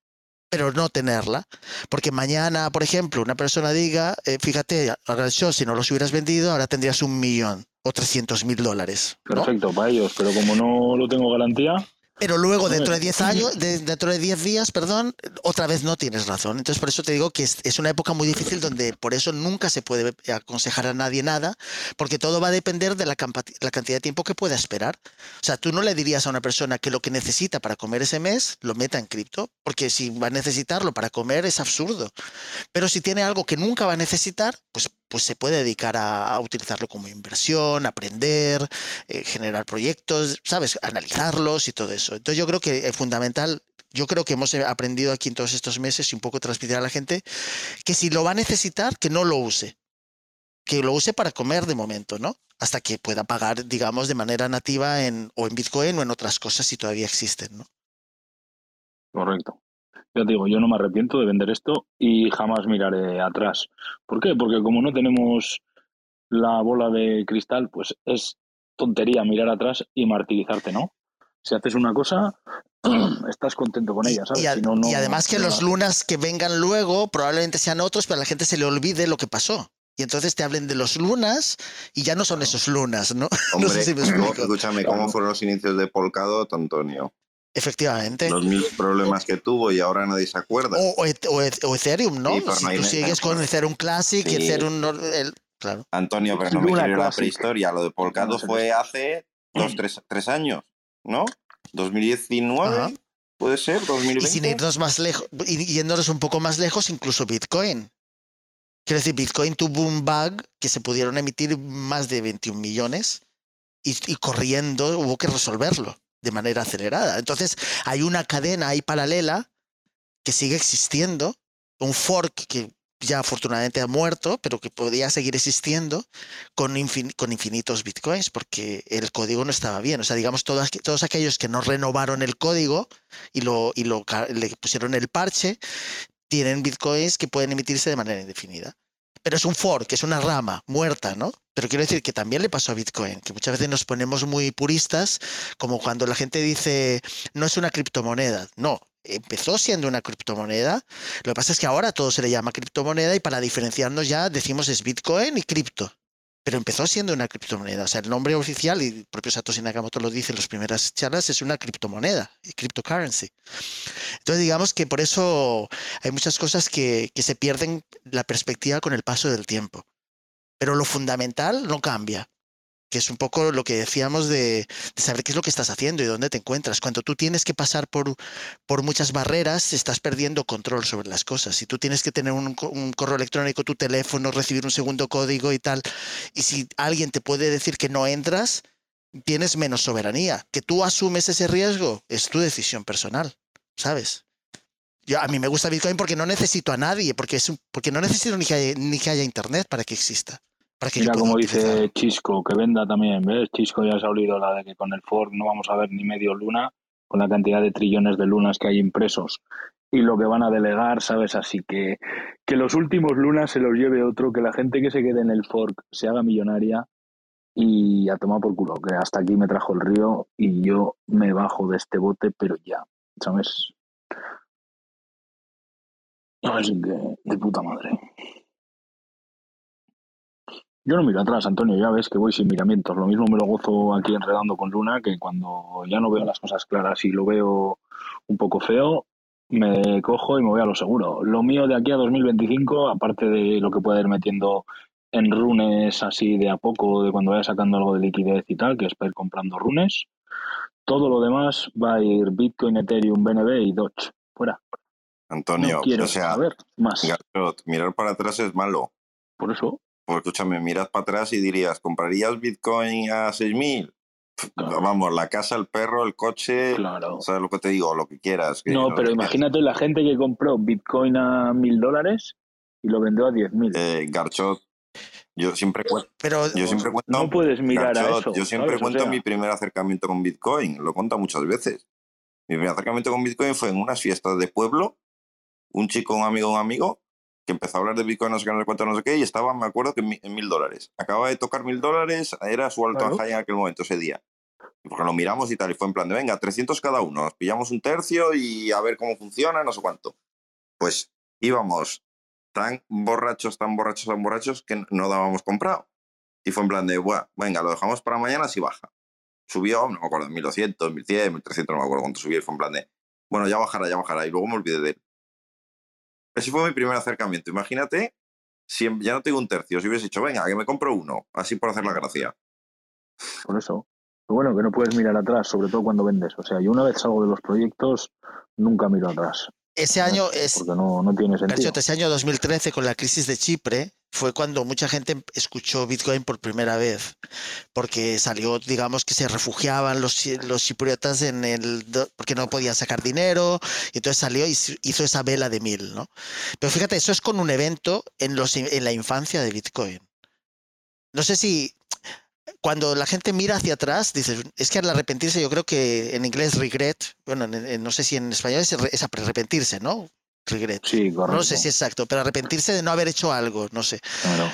pero no tenerla. Porque mañana, por ejemplo, una persona diga, eh, fíjate, yo, si no los hubieras vendido, ahora tendrías un millón o 300 mil dólares. Perfecto para ellos, pero como no lo tengo garantía, Pero luego, dentro de 10 años, de- dentro de 10 días, perdón, otra vez no tienes razón. Entonces, por eso te digo que es, es una época muy difícil donde por eso nunca se puede aconsejar a nadie nada, porque todo va a depender de la, la cantidad de tiempo que pueda esperar. O sea, tú no le dirías a una persona que lo que necesita para comer ese mes lo meta en cripto, porque si va a necesitarlo para comer es absurdo. Pero si tiene algo que nunca va a necesitar, pues, pues se puede dedicar a, utilizarlo como inversión, aprender, eh, generar proyectos, ¿sabes? Analizarlos y todo eso. Entonces yo creo que es fundamental, yo creo que hemos aprendido aquí en todos estos meses y un poco transmitir a la gente que si lo va a necesitar, que no lo use. Que lo use para comer de momento, ¿no? Hasta que pueda pagar, digamos, de manera nativa en, o en Bitcoin o en otras cosas si todavía existen, ¿no? correcto. Ya te digo, yo no me arrepiento de vender esto y jamás miraré atrás. ¿Por qué? Porque como no tenemos la bola de cristal, pues es tontería mirar atrás y martirizarte, ¿no? Si haces una cosa, (clears throat) estás contento con ella, ¿sabes? y a- Si no, no- y además que no los lunas que vengan luego probablemente sean otros, pero a la gente se le olvide lo que pasó. Y entonces te hablen de los lunas y ya no son esos lunas, ¿no? (laughs) no Hombre, sé si me ¿cómo- explico. escúchame. ¿cómo fueron los inicios de Polkadot, Antonio? Efectivamente. Los mil problemas que tuvo y ahora nadie se acuerda. O, o o o Ethereum, ¿no? Sí, si no tú sigues con Ethereum Classic y Sí. Ethereum... el- claro. Antonio, pero no me quiero ir a la prehistoria. Lo de Polkadot fue hace dos, tres, tres años, ¿no? 2019, Ajá. puede ser, Y 2020. sin irnos más lejos, y yéndonos un poco más lejos, incluso Bitcoin. Quiero decir, Bitcoin tuvo un bug que se pudieron emitir más de 21 millones y, y corriendo hubo que resolverlo de manera acelerada. Entonces, hay una cadena ahí paralela que sigue existiendo, un fork que ya afortunadamente ha muerto, pero que podía seguir existiendo con, con infinitos bitcoins, porque el código no estaba bien. O sea, digamos, todas, todos aquellos que no renovaron el código y, lo, y lo, le pusieron el parche, tienen bitcoins que pueden emitirse de manera indefinida. Pero es un fork, es una rama muerta, ¿no? Pero quiero decir que también le pasó a Bitcoin, que muchas veces nos ponemos muy puristas, como cuando la gente dice, no es una criptomoneda. No, empezó siendo una criptomoneda. Lo que pasa es que ahora todo se le llama criptomoneda y para diferenciarnos ya decimos es Bitcoin y cripto. Pero empezó siendo una criptomoneda. O sea, el nombre oficial, y el propio Satoshi Nakamoto lo dice en las primeras charlas, es una criptomoneda, cryptocurrency. Entonces, digamos que por eso hay muchas cosas que, que se pierden la perspectiva con el paso del tiempo. Pero lo fundamental no cambia, que es un poco lo que decíamos de, saber qué es lo que estás haciendo y dónde te encuentras. Cuando tú tienes que pasar por, por muchas barreras, estás perdiendo control sobre las cosas. Si tú tienes que tener un, co- un correo electrónico, tu teléfono, recibir un segundo código y tal, y si alguien te puede decir que no entras, tienes menos soberanía. Que tú asumes ese riesgo es tu decisión personal, ¿sabes? Yo, a mí me gusta Bitcoin porque no necesito a nadie, porque, es porque no necesito ni que, haya, ni que haya internet para que exista. Para que yo Mira como dice Chisco, que venda también, ¿ves? Chisco ya se ha olvidado la de que con el Ford no vamos a ver ni medio luna, con la cantidad de trillones de lunas que hay impresos y lo que van a delegar, ¿sabes? Así que que los últimos lunas se los lleve otro, que la gente que se quede en el Ford se haga millonaria y a tomar por culo, que hasta aquí me trajo el río y yo me bajo de este bote, pero ya, ¿sabes? Así que, de puta madre. Yo no miro atrás, Antonio, ya ves que voy sin miramientos. Lo mismo me lo gozo aquí enredando con Luna, que cuando ya no veo las cosas claras y lo veo un poco feo, me cojo y me voy a lo seguro. Lo mío de aquí a 2025, aparte de lo que pueda ir metiendo en runes así de a poco, de cuando vaya sacando algo de liquidez y tal, que es para ir comprando runes, todo lo demás va a ir Bitcoin, Ethereum, BNB y Doge. Fuera. Antonio, no quiero o sea, saber más. Mirar para atrás es malo. Por eso, Pues escúchame, miras para atrás y dirías, ¿comprarías Bitcoin a 6.000? Claro. Vamos, la casa, el perro, el coche, claro. ¿sabes lo que te digo? Lo que quieras. que No, pero imagínate la gente que compró Bitcoin a mil dólares y lo vendió a diez mil. quieras. Eh, Garchot, yo siempre cuento, Pero yo siempre cuento, no puedes mirar a Garchot, eso. yo siempre ¿sabes? O cuento sea, mi primer acercamiento con Bitcoin, lo cuento muchas veces. Mi primer acercamiento con Bitcoin fue en unas fiestas de pueblo, un chico, un amigo, un amigo, que empezó a hablar de Bitcoin, no sé qué, no sé cuánto, no sé qué, y estaba, me acuerdo que en mi- en mil dólares. Acababa de tocar mil dólares, era su alto Claro. high en aquel momento, ese día. Porque lo miramos y tal, y fue en plan de, venga, 300 cada uno, nos pillamos un tercio y a ver cómo funciona, no sé cuánto. Pues íbamos tan borrachos, tan borrachos, tan borrachos, que no dábamos comprado. Y fue en plan de, Buah, venga, lo dejamos para mañana si baja. Subió, no me acuerdo, 1200, 1100, 1300, no me acuerdo cuánto subió, y fue en plan de, bueno, ya bajará, ya bajará, y luego me olvidé de él. Ese fue mi primer acercamiento. Imagínate, si ya no tengo un tercio, si hubiese dicho, venga, que me compro uno, así por hacer la gracia. Por eso. Pero bueno, que no puedes mirar atrás, sobre todo cuando vendes. O sea, yo una vez salgo de los proyectos, nunca miro atrás. Ese año es, Porque no, no tiene sentido. Ese año 2013 con la crisis de Chipre fue cuando mucha gente escuchó Bitcoin por primera vez, porque salió, digamos, que se refugiaban los, los chipriotas en el, porque no podían sacar dinero, y entonces salió y hizo- esa vela de mil, ¿no? Pero fíjate, eso es con un evento en, los, en la infancia de Bitcoin. No sé si cuando la gente mira hacia atrás, dices, es que al arrepentirse, yo creo que en inglés regret, bueno, en- en- no sé si en español es, es arrepentirse, ¿no? Regret. Sí, correcto. No sé si es exacto, pero arrepentirse de no haber hecho algo, no sé. Claro.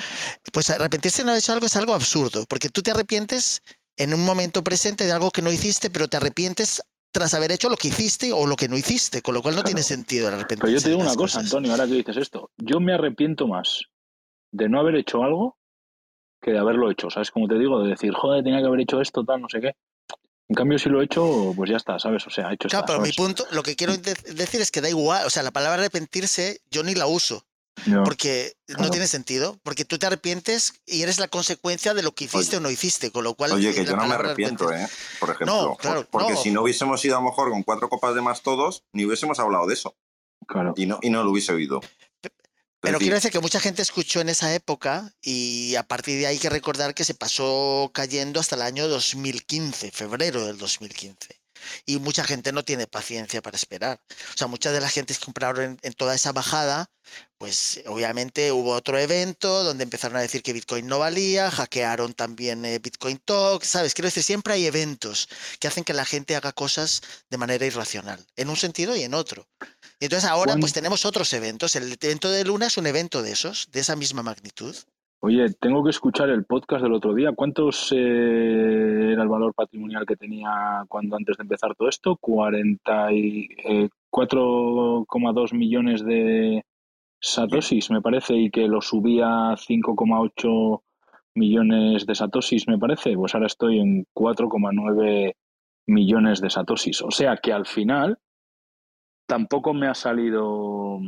Pues arrepentirse de no haber hecho algo es algo absurdo, porque tú te arrepientes en un momento presente de algo que no hiciste, pero te arrepientes tras haber hecho lo que hiciste o lo que no hiciste, con lo cual no Claro. tiene sentido el arrepentirse. Pero yo te digo una cosa, cosas. Antonio, ahora que dices esto. Yo me arrepiento más de no haber hecho algo que de haberlo hecho. ¿Sabes cómo te digo? De decir, joder, tenía que haber hecho esto, tal, no sé qué. En cambio, si lo he hecho, pues ya está, ¿sabes? O sea, hecho Claro, está. pero mi punto, lo que quiero de- decir es que da igual, o sea, la palabra arrepentirse yo ni la uso, No. porque no tiene sentido, porque tú te arrepientes y eres la consecuencia de lo que hiciste Oye. o no hiciste, con lo cual... Oye, eh, que la yo no me arrepiento, ¿eh? Por ejemplo. No, claro, Por- porque no. si no hubiésemos ido a lo mejor con cuatro copas de más todos, ni hubiésemos hablado de eso. Claro. Y no, y no lo hubiese oído. Pero quiero decir que mucha gente escuchó en esa época y a partir de ahí hay que recordar que se pasó cayendo hasta el año 2015, febrero del 2015. Y mucha gente no tiene paciencia para esperar. O sea, muchas de las gentes que compraron en, en toda esa bajada, pues obviamente hubo otro evento donde empezaron a decir que Bitcoin no valía, hackearon también eh, Bitcoin Talk, ¿sabes? Quiero decir, siempre hay eventos que hacen que la gente haga cosas de manera irracional, en un sentido y en otro. Y entonces ahora pues ¿Cuán- tenemos otros eventos. El evento de Luna es un evento de esos, de esa misma magnitud. Oye, tengo que escuchar el podcast del otro día. ¿Cuántos eh, era el valor patrimonial que tenía cuando antes de empezar todo esto? 44,2 millones de satoshis, me parece, y que lo subía a 5,8 millones de satoshis, me parece. Pues ahora estoy en 4,9 millones de satoshis. O sea que al final tampoco me ha salido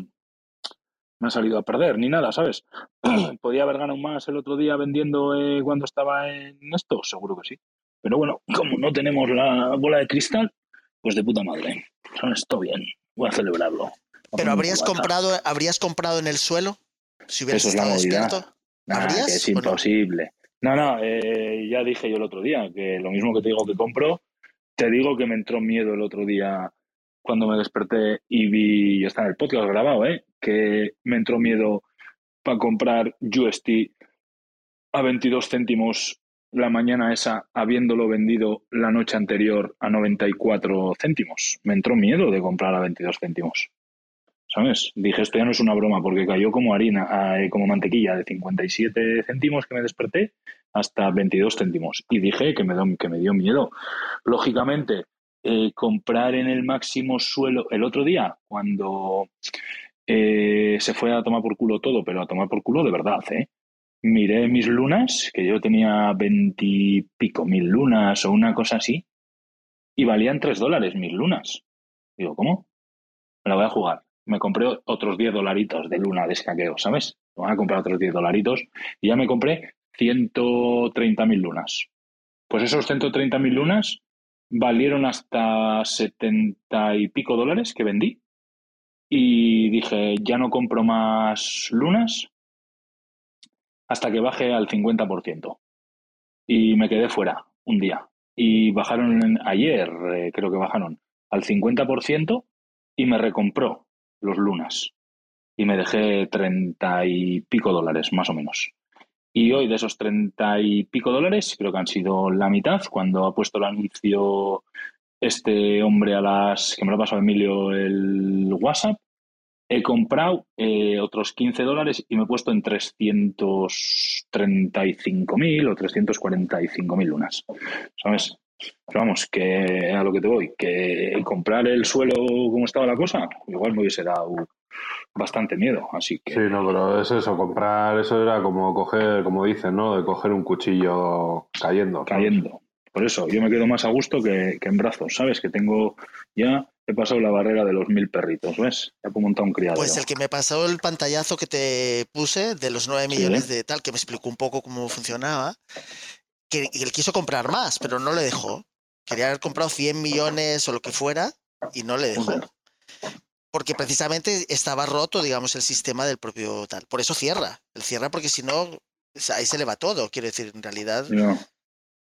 me ha salido a perder ni nada, ¿sabes? (clears throat) ¿Podía haber ganado más el otro día vendiendo eh, cuando estaba en esto? Seguro que sí. Pero bueno, (clears throat) como no tenemos la bola de cristal, pues de puta madre. Todo bien. Voy a celebrarlo. A Pero habrías comprado, habrías comprado en el suelo si hubieras Eso es la estado despierto. Nah, ¿Habrías que es o no? imposible. No, no, eh, ya dije yo el otro día que lo mismo que te digo que compro, te digo que me entró miedo el otro día cuando me desperté y vi, y está en el podcast grabado, ¿eh? que me entró miedo para comprar UST a 22 céntimos la mañana esa, habiéndolo vendido la noche anterior a 94 céntimos. Me entró miedo de comprar a 22 céntimos. ¿Sabes? Dije, esto ya no es una broma, porque cayó como harina, eh, como mantequilla, de 57 céntimos que me desperté hasta 22 céntimos. Y dije que me, que me dio miedo. Lógicamente, eh, comprar en el máximo suelo el otro día, cuando eh, se fue a tomar por culo todo, pero a tomar por culo de verdad, ¿eh? Miré mis lunas, que yo tenía veintipico mil lunas o una cosa así, y valían tres dólares mis lunas. Digo, ¿cómo? Me la voy a jugar. Me compré otros 10 dolaritos de luna de escaqueo, ¿sabes? Me voy a comprar otros 10 dolaritos y ya me compré 130 mil lunas. Pues esos 130 mil lunas valieron hasta 70 y pico dólares que vendí. Y dije, ya no compro más lunas hasta que baje al 50%. Y me quedé fuera un día. Y bajaron ayer, eh, creo que bajaron al 50% y me recompró los lunas. Y me dejé 30 y pico dólares, más o menos. Y hoy de esos 30 y pico dólares, creo que han sido la mitad, cuando ha puesto el anuncio este hombre a las, que me lo ha pasado Emilio el WhatsApp, He comprado eh, otros 15 dólares y me he puesto en 335.000 o 345.000 lunas. ¿Sabes? Pero vamos, que a lo que te voy, que comprar el suelo como estaba la cosa, igual me hubiese dado bastante miedo. Así que Sí, no, pero es eso, comprar eso era como coger, como dicen, ¿no? De coger un cuchillo cayendo. cayendo. Por eso, yo me quedo más a gusto que, que en brazos, ¿sabes? Que tengo ya, he pasado la barrera de los mil perritos, ¿ves? Ya puedo montar un criado. Pues el que me pasó el pantallazo que te puse de los 9 millones de tal, que me explicó un poco cómo funcionaba, que él quiso comprar más, pero no le dejó. Quería haber comprado 100 millones o lo que fuera y no le dejó. Porque precisamente estaba roto, digamos, el sistema del propio tal. Por eso cierra. Él cierra porque si no, sea, ahí se le va todo. Quiero decir, en realidad No,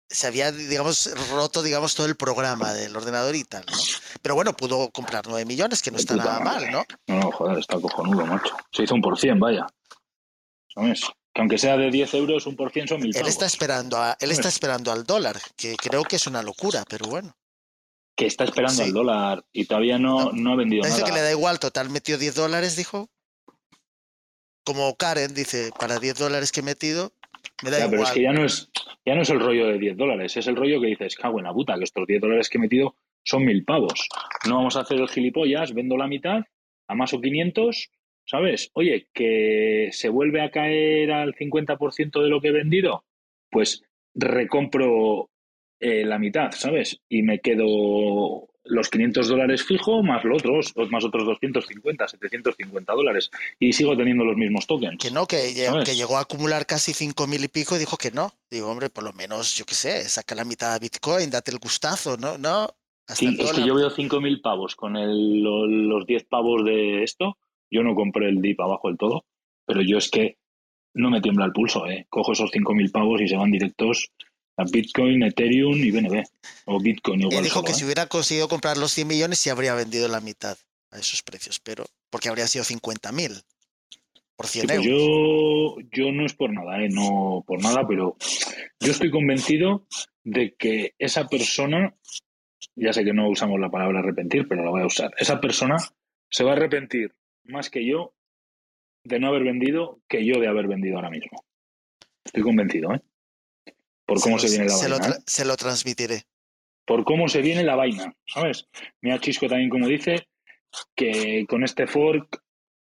se había, digamos, roto, digamos, todo el programa del ordenador y tal, ¿no? Pero bueno, pudo comprar 9 millones, que no está nada mal, ¿no? no, no, joder, está cojonudo, macho. Se hizo un por cien, vaya. ¿Sabes? Que aunque sea de 10 euros, un por cien son mil Él pavos. está esperando a, él está esperando al dólar, que creo que es una locura, pero bueno. Que está esperando Sí. al dólar y todavía no, No. no ha vendido Dice que nada. le da igual, total, metió 10 dólares, dijo. Como Karen dice, para 10 dólares que he metido, me da Ya, pero igual. es que ya no es, ya no es el rollo de 10 dólares, es el rollo que dices, cago en la puta, que estos 10 dólares que he metido son mil pavos. No vamos a hacer el gilipollas, vendo la mitad, a más o 500, ¿sabes? Oye, que se vuelve a caer al 50% de lo que he vendido, pues recompro eh, la mitad, ¿sabes? Y me quedo los 500 dólares fijo más los otros, más otros 250, 750 dólares. Y sigo teniendo los mismos tokens. Que no, que, lle- ¿Sabes? que llegó a acumular casi 5 mil y pico y dijo que no. Digo, hombre, por lo menos, yo qué sé, saca la mitad de Bitcoin, date el gustazo, ¿no? No, hasta Sí, el es que yo veo 5.000 pavos con el- lo- los 10 pavos de esto. Yo no compré el DIP abajo del todo, pero yo es que no me tiembla el pulso. ¿eh? Cojo esos 5.000 pavos y se van directos a Bitcoin, Ethereum y BNB. O Bitcoin igual. Él dijo solo, que ¿eh? si hubiera conseguido comprar los 100 millones, sí habría vendido la mitad a esos precios, pero porque habría sido 50 mil por 100 Sí, pues euros. yo, yo no es por nada, ¿eh? no por nada, pero yo estoy convencido de que esa persona, ya sé que no usamos la palabra arrepentir, pero la voy a usar, esa persona se va a arrepentir más que yo de no haber vendido que yo de haber vendido ahora mismo. Estoy convencido, ¿eh? Por cómo lo- se, viene la se lo, vaina. ¿eh? se lo transmitiré. por cómo se viene la vaina, ¿sabes? Mira Chisco también como dice que con este fork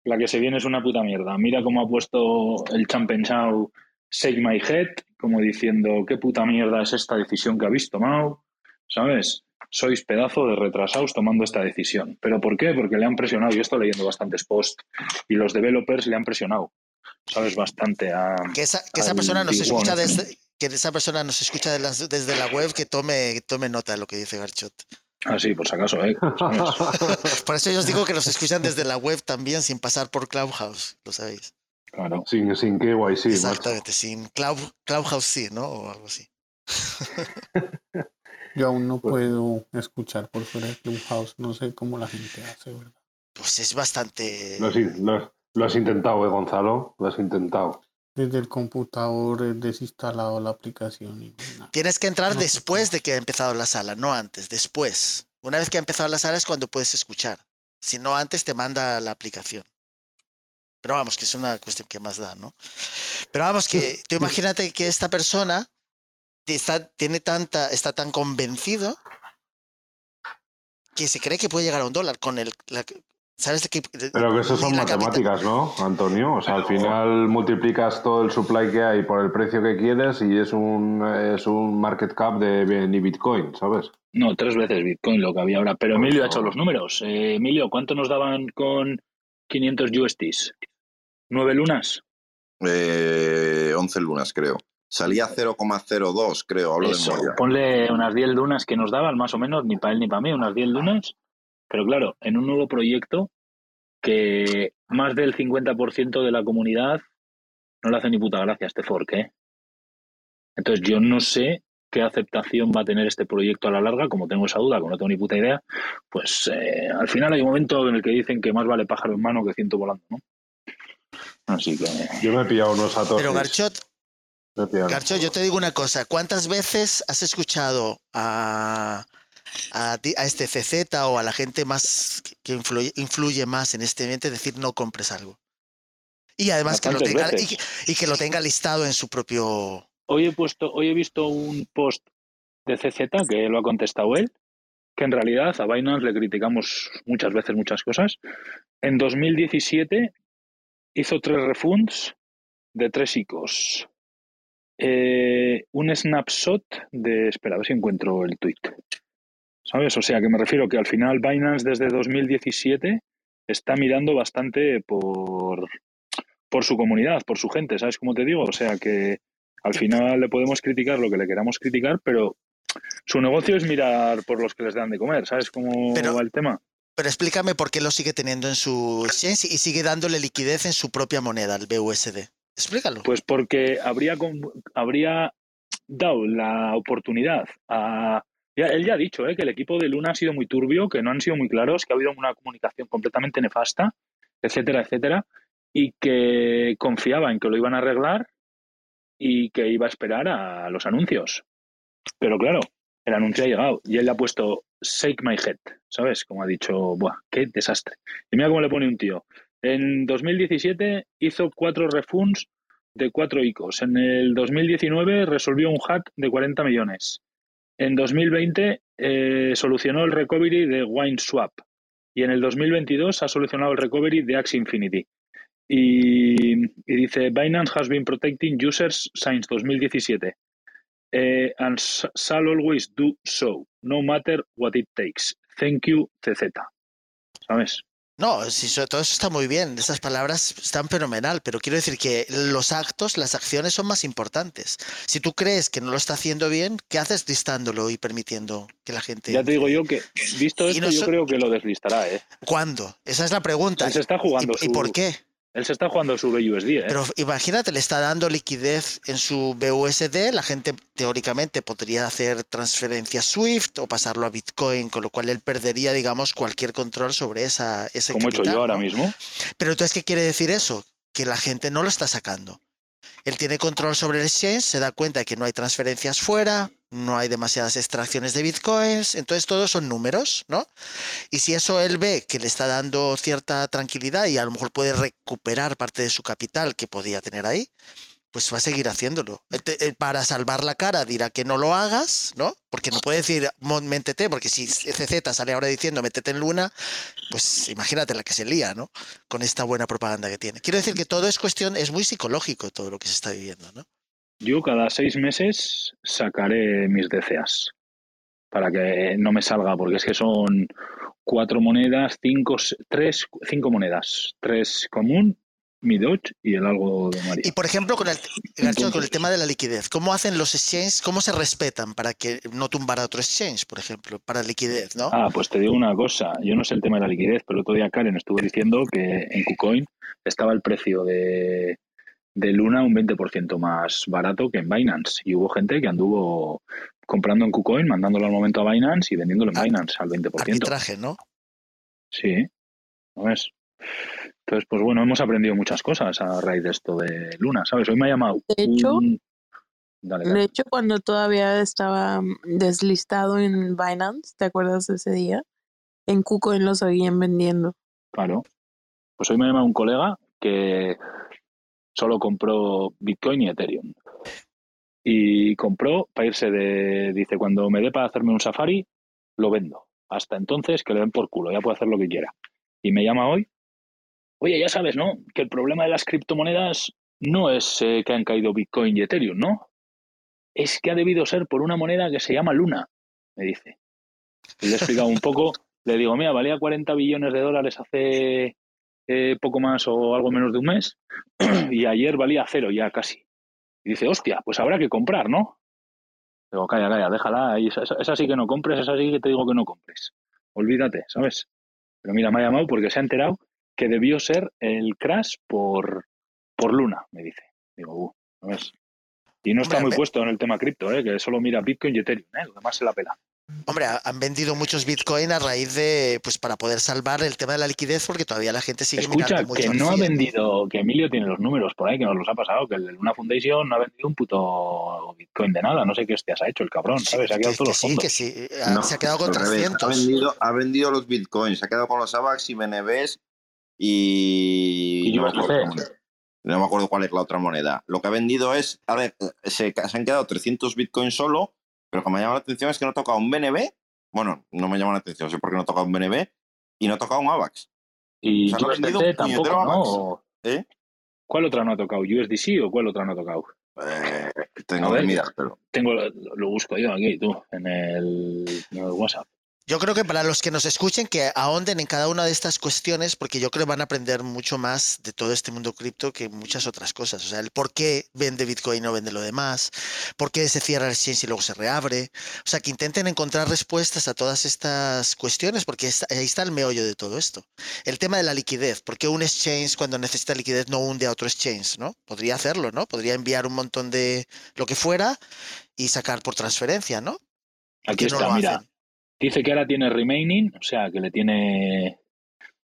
la que se viene es una puta mierda. Mira cómo ha puesto el Champensau Shake My Head, como diciendo qué puta mierda es esta decisión que habéis tomado, ¿sabes? Sois pedazo de retrasados tomando esta decisión. ¿Pero por qué? Porque le han presionado. Yo estoy leyendo bastantes posts y los developers le han presionado, ¿sabes? Bastante a... Que esa, que esa al persona nos escucha desde que esa persona nos escucha de las- desde la web que tome, que tome nota de lo que dice Garchot. Ah, sí, por si acaso, ¿eh? (laughs) Por eso yo os digo que nos escuchan desde la web también sin pasar por Clubhouse, lo sabéis. Claro. sin, sin KYC, macho. Exactamente, sin Club, Clubhouse sí, ¿no? O algo así. (laughs) Yo aún no puedo escuchar por fuera de Clubhouse. No sé cómo la gente hace, ¿verdad? Pues es bastante... Lo has, lo has- lo has intentado, ¿eh, Gonzalo? Lo has intentado. Desde el computador he desinstalado la aplicación y nada. Tienes que entrar No después de que ha empezado la sala, no antes, después. Una vez que ha empezado la sala es cuando puedes escuchar. Si no, antes te manda la aplicación. Pero vamos, que es una cuestión que más da, ¿no? Pero vamos, que tú imagínate que esta persona está, tiene tanta, está tan convencido que se cree que puede llegar a un dólar con el... la- ¿Sabes de qué? Pero que eso son capital- matemáticas, ¿no, Antonio? O sea, al final multiplicas todo el supply que hay por el precio que quieres y es un, es un market cap de ni Bitcoin, ¿sabes? No, tres veces Bitcoin lo que había ahora. Pero Emilio ha hecho los números. Eh, Emilio, ¿cuánto nos daban con 500 USDs? ¿Nueve lunas? Eh, 11 lunas, creo. Salía 0,02, creo, hablo Eso, de memoria. ponle unas 10 lunas que nos daban, más o menos, ni para él ni para mí, unas 10 lunas. Pero claro, en un nuevo proyecto que más del 50% de la comunidad no le hace ni puta gracia a este fork, ¿eh? Entonces yo no sé qué aceptación va a tener este proyecto a la larga, como tengo esa duda, como no tengo ni puta idea, pues eh, al final hay un momento en el que dicen que más vale pájaro en mano que ciento volando, ¿no? Así que Yo me he pillado unos satoshis. Pero Garchot, Garcho, yo te digo una cosa. ¿Cuántas veces has escuchado a, a, ti- a este CZ o a la gente más que influye, influye más en este ambiente decir no compres algo. Y además que lo, tenga, y, veces. que- y que lo tenga listado en su propio... Hoy he puesto, hoy he visto un post de CZ que lo ha contestado él, que en realidad a Binance le criticamos muchas veces muchas cosas. En 2017 hizo tres refunds de tres ICOs. Eh, un snapshot de. Espera, a ver si encuentro el tweet. ¿Sabes? O sea, que me refiero que al final Binance desde 2017 está mirando bastante por, por su comunidad, por su gente, ¿sabes cómo te digo? O sea que al final le podemos criticar lo que le queramos criticar, pero su negocio es mirar por los que les dan de comer, ¿sabes cómo Pero- va el tema? Pero explícame por qué lo sigue teniendo en su exchange y sigue dándole liquidez en su propia moneda, el BUSD. Explícalo. Pues porque habría, habría dado la oportunidad a... ya- él ya ha dicho ¿eh? que el equipo de Luna ha sido muy turbio, que no han sido muy claros, que ha habido una comunicación completamente nefasta, etcétera, etcétera, y que confiaba en que lo iban a arreglar y que iba a esperar a los anuncios. Pero claro, el anuncio ha llegado y él le ha puesto shake my head, ¿sabes? Como ha dicho, ¡buah, qué desastre! Y mira cómo le pone un tío. En 2017 hizo cuatro refunds de cuatro ICOs. En el 2019 resolvió un hack de 40 millones. En 2020 eh, solucionó el recovery de WineSwap. Y en el 2022 ha solucionado el recovery de Axie Infinity. Y, dice, Binance has been protecting users since 2017. eh, and shall always do so, no matter what it takes. Thank you, CZ. ¿Sabes? No, si eso- todo eso está muy bien, estas palabras están fenomenal, pero quiero decir que los actos, las acciones son más importantes. Si tú crees que no lo está haciendo bien, ¿qué haces listándolo y permitiendo que la gente... Ya te digo yo que, visto esto, no yo so- creo que lo deslistará, ¿eh? ¿Cuándo? Esa es la pregunta. Se está jugando ¿Y, por qué? Él se está jugando su BUSD, ¿eh? Pero imagínate, le está dando liquidez en su BUSD, la gente teóricamente podría hacer transferencias SWIFT o pasarlo a Bitcoin, con lo cual él perdería, digamos, cualquier control sobre esa, ese como he hecho yo ahora ¿no? mismo. Pero entonces, ¿qué quiere decir eso? Que la gente no lo está sacando. Él tiene control sobre el exchange, se da cuenta de que no hay transferencias fuera, no hay demasiadas extracciones de bitcoins, entonces todos son números, ¿no? Y si eso él ve que le está dando cierta tranquilidad y a lo mejor puede recuperar parte de su capital que podía tener ahí, pues va a seguir haciéndolo. Te- él para salvar la cara dirá que no lo hagas, ¿no? Porque no puede decir "Mo- métete, porque si CZ sale ahora diciendo métete en Luna, pues imagínate la que se lía, ¿no? Con esta buena propaganda que tiene. Quiero decir que todo es cuestión, es muy psicológico todo lo que se está viviendo, ¿no? Yo cada seis meses sacaré mis DCAs para que no me salga, porque es que son cuatro monedas, cinco, tres, cinco monedas, tres común, mi Dodge y el algo de María. Y por ejemplo, con el, con el tema de la liquidez, ¿cómo hacen los exchanges? ¿Cómo se respetan para que no tumbar a otro exchange, por ejemplo, para liquidez, ¿no? Ah, pues te digo una cosa, yo no sé el tema de la liquidez, pero el otro día Karen estuvo diciendo que en KuCoin estaba el precio de, de Luna un 20% más barato que en Binance. Y hubo gente que anduvo comprando en KuCoin, mandándolo al momento a Binance y vendiéndolo en Ah, Binance al 20%. Arbitraje, ¿no? Sí, ¿no es? Entonces, pues bueno, hemos aprendido muchas cosas a raíz de esto de Luna, ¿sabes? Hoy me ha llamado De hecho- un... Dale, dale. De hecho, cuando todavía estaba mm, deslistado en Binance, ¿te acuerdas de ese día? En KuCoin lo seguían vendiendo. Claro. Pues hoy me ha llamado un colega que solo compró Bitcoin y Ethereum. Y compró para irse de. Dice, cuando me dé para hacerme un safari, lo vendo. Hasta entonces que le den por culo, ya puede hacer lo que quiera. Y me llama hoy. Oye, ya sabes, ¿no? Que el problema de las criptomonedas no es eh, que han caído Bitcoin y Ethereum, ¿no? Es que ha debido ser por una moneda que se llama Luna, me dice. Y le he explicado un poco. Le digo, mira, valía 40 billones de dólares hace eh, poco más o algo menos de un mes (clears throat) y ayer valía cero ya casi. Y dice, hostia, pues habrá que comprar, ¿no? Digo, calla, calla, déjala, y esa, esa- sí que no compres, esa sí que te digo que no compres. Olvídate, ¿sabes? Pero mira, me ha llamado porque se ha enterado que debió ser el crash por, por Luna, me dice. Digo, uh, ¿sabes? Y no está muy puesto en el tema cripto, ¿eh? que solo mira Bitcoin y Ethereum, ¿eh? lo demás se la pela. Hombre, ha- han vendido muchos Bitcoin a raíz de, pues para poder salvar el tema de la liquidez, porque todavía la gente sigue Escucha, mirando mucho que no ha vendido, que Emilio tiene los números por ahí, que nos los ha pasado, que Luna Foundation no ha vendido un puto Bitcoin de nada. No sé qué hostias ha hecho el cabrón, Sí, ¿sabes? Ha que, quedado que todos los sí, fondos. que sí. ah, No, se ha quedado con al revés, 300. Ha vendido, ha vendido los bitcoins, se ha quedado con los AVAX y BNBs y. Y no, me no me acuerdo cuál es la otra moneda. Lo que ha vendido es. A ver, se, se han quedado 300 bitcoins solo, pero lo que me llama la atención es que no ha tocado un BNB. Bueno, no me llama la atención, sé por qué no ha tocado un BNB y no ha tocado un AVAX. Y O sea, USDT tampoco, ¿no? ¿Eh? ¿Cuál otra no ha tocado? ¿USDC o cuál otra no ha tocado? Eh, tengo ver. que mirar, pero. Tengo, lo, lo busco yo aquí, tú, en el, en el WhatsApp. Yo creo que para los que nos escuchen, que ahonden en cada una de estas cuestiones, porque yo creo que van a aprender mucho más de todo este mundo cripto que muchas otras cosas. O sea, el por qué vende Bitcoin y no vende lo demás, por qué se cierra el exchange y luego se reabre. O sea, que intenten encontrar respuestas a todas estas cuestiones, porque ahí está el meollo de todo esto. El tema de la liquidez, ¿por qué un exchange cuando necesita liquidez no hunde a otro exchange? ¿no? Podría hacerlo, ¿no? Podría enviar un montón de lo que fuera y sacar por transferencia, ¿no? Aquí no está, lo mira. hacen? Dice que ahora tiene remaining, o sea, que le tiene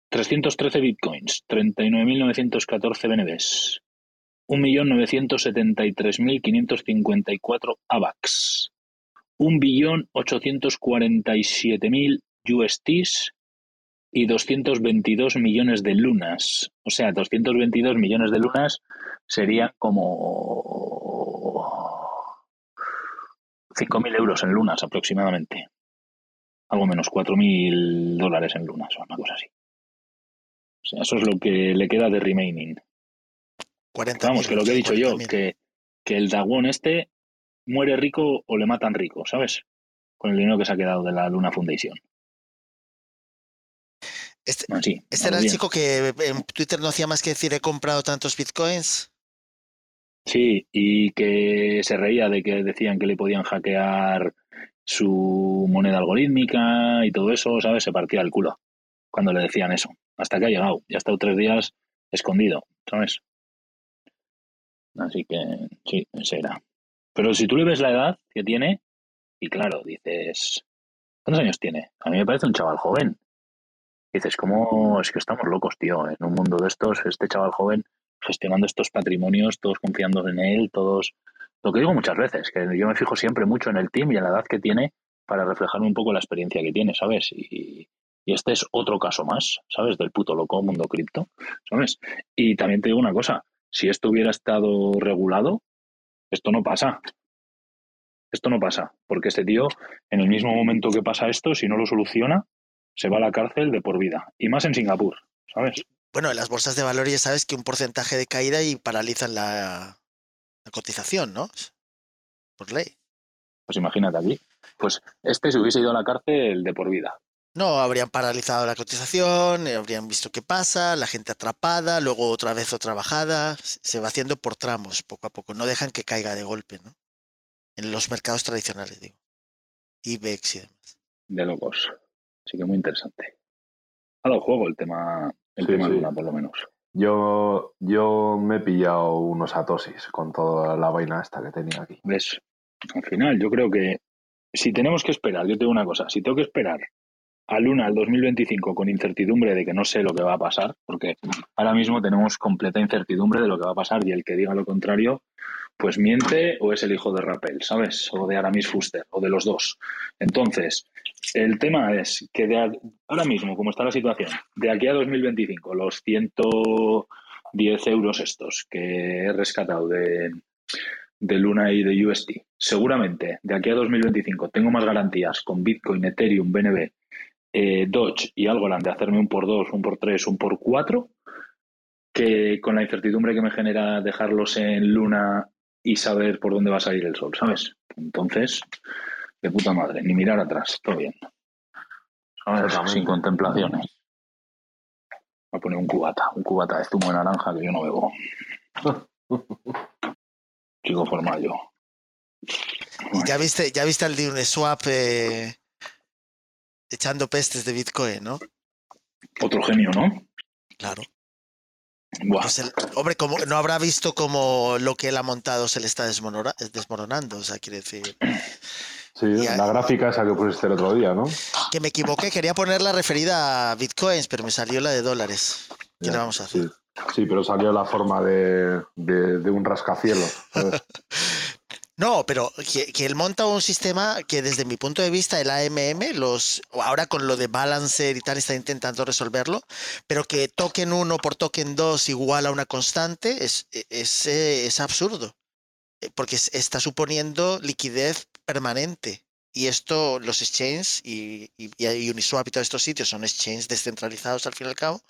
313 bitcoins, 39.914 BNBs, 1.973.554 AVAX, 1.847.000 USTs y 222 millones de lunas. O sea, 222 millones de lunas serían como 5.000 euros en lunas aproximadamente. Algo menos, 4.000 dólares en lunas o una cosa así. O sea, eso es lo que le queda de remaining. 40 Vamos, que lo que he dicho yo, que, que el Dagón este muere rico o le matan rico, ¿sabes? Con el dinero que se ha quedado de la Luna Foundation. Este, este era el bien. chico que en Twitter no hacía más que decir he comprado tantos bitcoins. Sí, y que se reía de que decían que le podían hackear su moneda algorítmica y todo eso, ¿sabes? Se partía el culo cuando le decían eso. Hasta que ha llegado. Ya ha estado tres días escondido, ¿sabes? Así que sí, ese era. Pero si tú le ves la edad que tiene, y claro, dices, ¿cuántos años tiene? A mí me parece un chaval joven. Dices, ¿cómo es que estamos locos, tío? En un mundo de estos, este chaval joven gestionando estos patrimonios, todos confiando en él, todos... Lo que digo muchas veces, que yo me fijo siempre mucho en el team y en la edad que tiene para reflejarme un poco la experiencia que tiene, ¿sabes? Y, y este es otro caso más, ¿sabes? Del puto loco mundo cripto, ¿sabes? Y también te digo una cosa, si esto hubiera estado regulado, esto no pasa. Esto no pasa, porque este tío, en el mismo momento que pasa esto, si no lo soluciona, se va a la cárcel de por vida. Y más en Singapur, ¿sabes? Bueno, en las bolsas de valores ya sabes que un porcentaje de caída y paralizan la, la cotización, ¿no? Por ley. Pues imagínate aquí. Pues este se hubiese ido a la cárcel de por vida. No, habrían paralizado la cotización, eh, habrían visto qué pasa, la gente atrapada, luego otra vez otra bajada. Se va haciendo por tramos, poco a poco. No dejan que caiga de golpe, ¿no? En los mercados tradicionales, digo. IBEX y demás. De locos. Así que muy interesante. Ha dado juego el tema, el Sí, tema sí. Luna, por lo menos. Yo, yo me he pillado unos atosis con toda la vaina esta que tenía aquí. ¿Ves? Al final, yo creo que si tenemos que esperar, yo te digo una cosa, si tengo que esperar a Luna al 2025 con incertidumbre de que no sé lo que va a pasar, porque ahora mismo tenemos completa incertidumbre de lo que va a pasar y el que diga lo contrario, pues miente o es el hijo de Rappel, ¿sabes? O de Aramis Fuster, o de los dos. Entonces, el tema es que de ahora mismo, como está la situación, de aquí a 2025, los 110 euros estos que he rescatado de, de Luna y de UST, seguramente de aquí a 2025 tengo más garantías con Bitcoin, Ethereum, BNB, eh, Doge y Algorand de hacerme un por dos, un por tres, un por cuatro, que con la incertidumbre que me genera dejarlos en Luna y saber por dónde va a salir el sol, ¿sabes? Entonces, de puta madre, ni mirar atrás, todo bien. Sin contemplaciones. Voy a poner un cubata, un cubata de zumo de naranja que yo no bebo. (laughs) Chico formal yo. Y ya viste, ya viste al de Uniswap eh, echando pestes de Bitcoin, ¿no? Otro genio, ¿no? Claro. Buah. Pues el- hombre, como no habrá visto como lo que él ha montado se le está desmonora- desmoronando, o sea, quiere decir. Sí, Y a- la gráfica esa que pusiste el otro día, ¿no? Que me equivoqué, quería poner la referida a bitcoins, pero me salió la de dólares. ¿Qué Ya, le vamos a hacer? Sí, Sí, pero salió la forma de, de- de un rascacielos. (laughs) No, pero que, que él monta un sistema que desde mi punto de vista el AMM, los, ahora con lo de Balancer y tal, está intentando resolverlo, pero que token 1 por token 2 igual a una constante es, es, eh, es absurdo, eh, porque es- está suponiendo liquidez permanente. Y esto, los exchanges y, y, y Uniswap y todos estos sitios son exchanges descentralizados al fin y al cabo,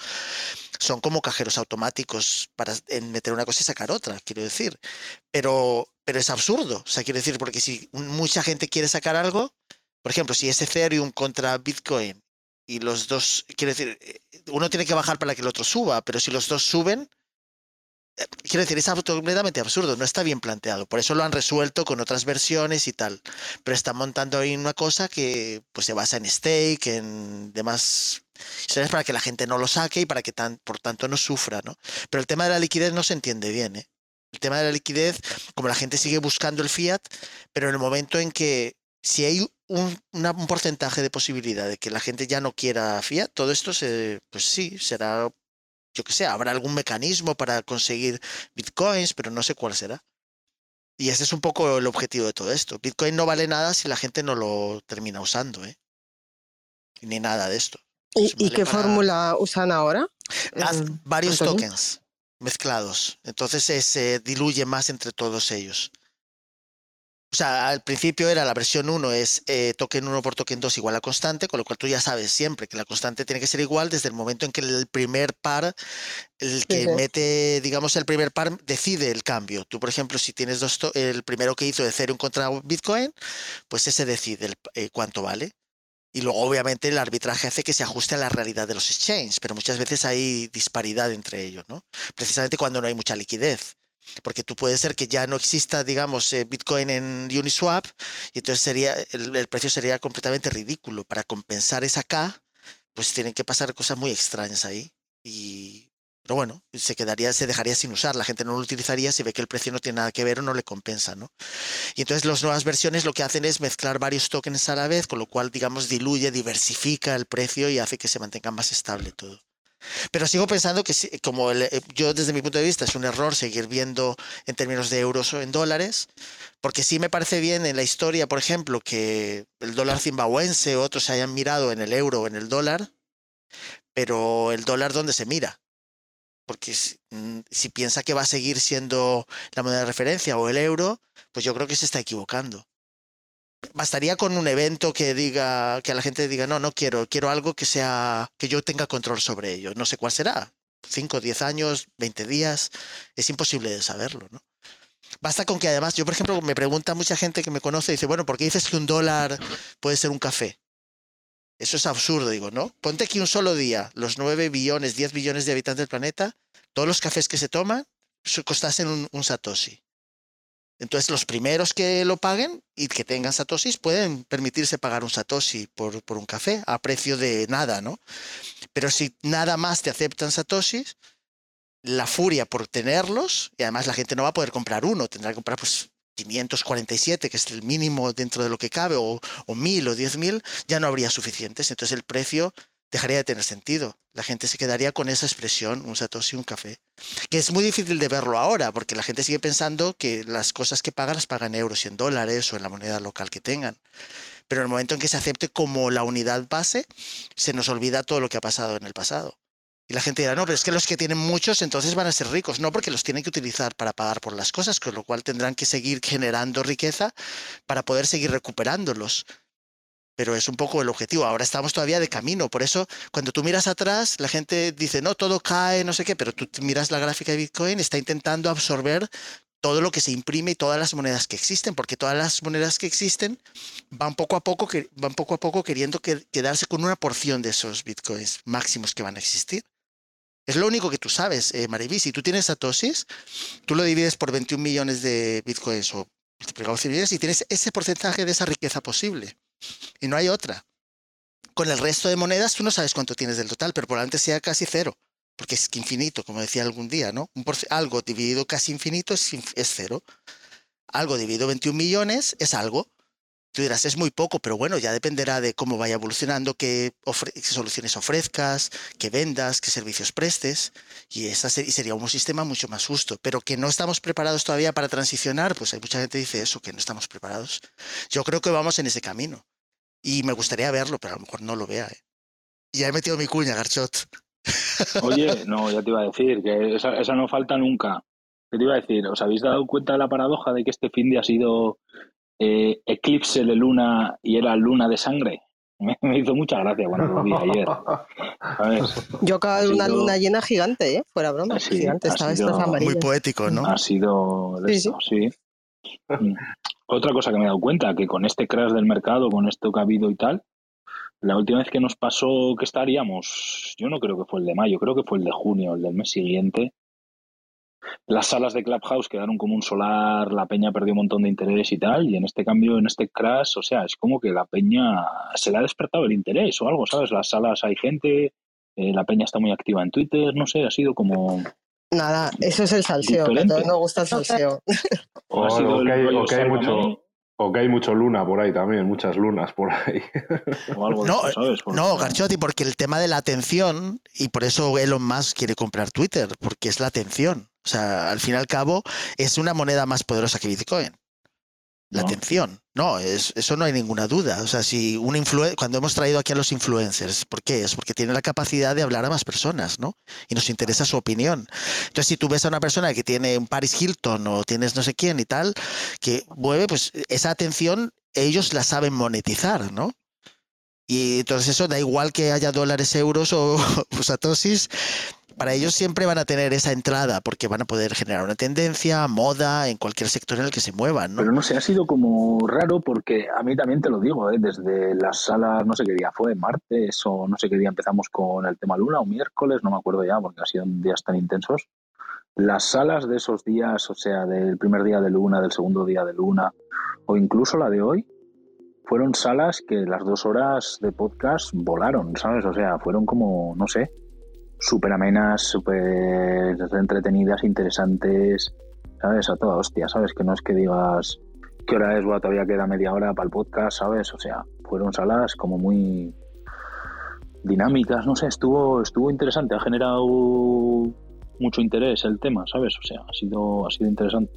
son como cajeros automáticos para meter una cosa y sacar otra, quiero decir. Pero, pero es absurdo. O sea, quiero decir, porque si mucha gente quiere sacar algo, por ejemplo, si es Ethereum contra Bitcoin y los dos, quiero decir, eh, uno tiene que bajar para que el otro suba, pero si los dos suben, quiero decir, es completamente absurdo, no está bien planteado. Por eso lo han resuelto con otras versiones y tal. Pero están montando ahí una cosa que pues se basa en stake, en demás historias para que la gente no lo saque y para que tan, por tanto no sufra, ¿no? Pero el tema de la liquidez no se entiende bien, ¿eh? El tema de la liquidez, como la gente sigue buscando el fiat, pero en el momento en que si hay un, un porcentaje de posibilidad de que la gente ya no quiera fiat, todo esto se, pues sí, será, yo que sé, habrá algún mecanismo para conseguir bitcoins, pero no sé cuál será. Y ese es un poco el objetivo de todo esto. Bitcoin no vale nada si la gente no lo termina usando, ¿eh? Ni nada de esto. ¿Y, qué para- fórmula usan ahora? Haz Eh, varios Antonio. tokens mezclados. Entonces se diluye más entre todos ellos. O sea, al principio era la versión 1 es eh, token 1 por token 2 igual a constante, con lo cual tú ya sabes siempre que la constante tiene que ser igual desde el momento en que el primer par, el que sí. mete, digamos, el primer par decide el cambio. Tú, por ejemplo, si tienes dos, el primero que hizo Ethereum contra Bitcoin, pues ese decide el- eh, cuánto vale. Y luego, obviamente, el arbitraje hace que se ajuste a la realidad de los exchanges, pero muchas veces hay disparidad entre ellos, ¿no? Precisamente cuando no hay mucha liquidez. Porque tú puede ser que ya no exista, digamos, eh, Bitcoin en Uniswap, y entonces sería, el, precio sería completamente ridículo. Para compensar esa K, pues tienen que pasar cosas muy extrañas ahí. Y, pero bueno, se quedaría, se dejaría sin usar. La gente no lo utilizaría si ve que el precio no tiene nada que ver o no le compensa, ¿no? Y entonces las nuevas versiones lo que hacen es mezclar varios tokens a la vez, con lo cual, digamos, diluye, diversifica el precio y hace que se mantenga más estable todo. Pero sigo pensando que como el- eh, yo desde mi punto de vista es un error seguir viendo en términos de euros o en dólares, porque sí me parece bien en la historia, por ejemplo, que el dólar zimbabuense o otros se hayan mirado en el euro o en el dólar, pero el dólar dónde se mira. Porque si, mm, si piensa que va a seguir siendo la moneda de referencia o el euro, pues yo creo que se está equivocando. Bastaría con un evento que diga, que la gente diga, no, no quiero, quiero algo que sea, que yo tenga control sobre ello. No sé cuál será. 5, 10 años, 20 días, es imposible de saberlo, ¿no? Basta con que además, yo por ejemplo, me pregunta mucha gente que me conoce, dice, bueno, ¿por qué dices que un dólar puede ser un café? Eso es absurdo, digo, ¿no? Ponte que un solo día, los 9 billones, 10 billones de habitantes del planeta, todos los cafés que se toman costasen un satoshi. Entonces, los primeros que lo paguen y que tengan satoshis pueden permitirse pagar un satoshi por, por un café a precio de nada, ¿no? Pero si nada más te aceptan satoshis, la furia por tenerlos, y además la gente no va a poder comprar uno, tendrá que comprar pues 547, que es el mínimo dentro de lo que cabe, o, o 1000 o 10.000, ya no habría suficientes. Entonces el precio dejaría de tener sentido. La gente se quedaría con esa expresión, un satoshi, un café. Que es muy difícil de verlo ahora, porque la gente sigue pensando que las cosas que pagan las pagan en euros y en dólares o en la moneda local que tengan. Pero en el momento en que se acepte como la unidad base, se nos olvida todo lo que ha pasado en el pasado. Y la gente dirá, no, pero es que los que tienen muchos entonces van a ser ricos. No, porque los tienen que utilizar para pagar por las cosas, con lo cual tendrán que seguir generando riqueza para poder seguir recuperándolos. Pero es un poco el objetivo. Ahora estamos todavía de camino. Por eso, cuando tú miras atrás, la gente dice, no, todo cae, no sé qué, pero tú miras la gráfica de Bitcoin, está intentando absorber todo lo que se imprime y todas las monedas que existen, porque todas las monedas que existen van poco a poco, van poco a poco queriendo que- quedarse con una porción de esos bitcoins máximos que van a existir. Es lo único que tú sabes, eh, Mariví. Si tú tienes satoshis, tú lo divides por 21 millones de bitcoins o multiplicado por 100 millones y tienes ese porcentaje de esa riqueza posible. Y no hay otra. Con el resto de monedas tú no sabes cuánto tienes del total, pero probablemente sea casi cero. Porque es infinito, como decía algún día, ¿no? Un algo dividido casi infinito es, es cero. Algo dividido 21 millones es algo. Tú dirás, es muy poco, pero bueno, ya dependerá de cómo vaya evolucionando, qué, qué soluciones ofrezcas, qué vendas, qué servicios prestes, y esa sería un sistema mucho más justo. Pero que no estamos preparados todavía para transicionar, pues hay mucha gente que dice eso, que no estamos preparados. Yo creo que vamos en ese camino. Y me gustaría verlo, pero a lo mejor no lo vea. ¿eh? Ya he metido mi cuña, Garchot. Oye, (laughs) no, ya te iba a decir que esa, esa no falta nunca. ¿Qué te iba a decir? ¿Os habéis dado cuenta de la paradoja de que este fin de ha sido eh, eclipse de luna y era luna de sangre? (laughs) Me, hizo mucha gracia cuando lo vi ayer. (laughs) Yo acabo de una luna llena gigante, ¿eh? Fuera broma. Sí, gigante, estaba sido, Muy poético, ¿no? Ha sido de sí, sí. Mm. Otra cosa que me he dado cuenta, que con este crash del mercado, con esto que ha habido y tal, la última vez que nos pasó que estaríamos, yo no creo que fue el de mayo, creo que fue el de junio, el del mes siguiente, las salas de Clubhouse quedaron como un solar, la peña perdió un montón de interés y tal, y en este cambio, en este crash, o sea, es como que la peña se le ha despertado el interés o algo, ¿sabes? Las salas hay gente, eh, la peña está muy activa en Twitter, no sé, ha sido como... Nada, eso es el salseo, que a todos nos gusta el (laughs) salseo. o, que hay, mucho... O que hay mucho luna por ahí también, muchas lunas por ahí. (laughs) no, no, Garchotti, porque el tema de la atención, y por eso Elon Musk quiere comprar Twitter, porque es la atención. O sea, al fin y al cabo, es una moneda más poderosa que Bitcoin. La atención. No, es, eso no hay ninguna duda. O sea, si un cuando hemos traído aquí a los influencers, ¿por qué? Es porque tiene la capacidad de hablar a más personas, ¿no? Y nos interesa su opinión. Entonces, si tú ves a una persona que tiene un Paris Hilton o tienes no sé quién y tal, que mueve, pues esa atención ellos la saben monetizar, ¿no? Y entonces eso da igual que haya dólares, euros o, (laughs) o satosis, para ellos siempre van a tener esa entrada porque van a poder generar una tendencia, moda, en cualquier sector en el que se muevan. Pero no sé, ha sido como raro porque a mí también te lo digo, ¿eh? desde las salas, no sé qué día fue, martes o no sé qué día empezamos con el tema Luna o miércoles, no me acuerdo ya porque han sido días tan intensos. Las salas de esos días, o sea, del primer día de Luna, del segundo día de Luna o incluso la de hoy, fueron salas que las dos horas de podcast volaron, ¿sabes? O sea, fueron como, no sé, súper amenas, súper entretenidas, interesantes, ¿sabes? A toda hostia, ¿sabes? Que no es que digas qué hora es, bueno, todavía queda media hora para el podcast, ¿sabes? O sea, fueron salas como muy dinámicas, no sé, estuvo, estuvo interesante, ha generado mucho interés el tema, ¿sabes? O sea, ha sido, ha sido interesante.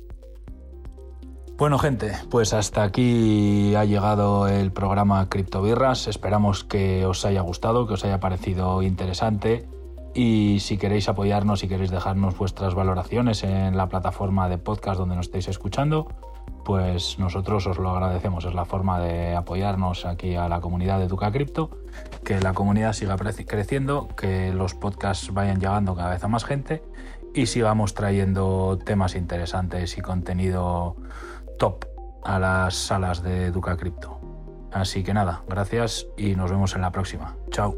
Bueno, gente, pues hasta aquí ha llegado el programa Criptobirras. Esperamos que os haya gustado, que os haya parecido interesante y si queréis apoyarnos, si queréis dejarnos vuestras valoraciones en la plataforma de podcast donde nos estéis escuchando, pues nosotros os lo agradecemos. Es la forma de apoyarnos aquí a la comunidad de Duca Cripto, que la comunidad siga creciendo, que los podcasts vayan llegando cada vez a más gente y sigamos trayendo temas interesantes y contenido top a las salas de Duca Cripto. Así que nada, gracias y nos vemos en la próxima. Chao.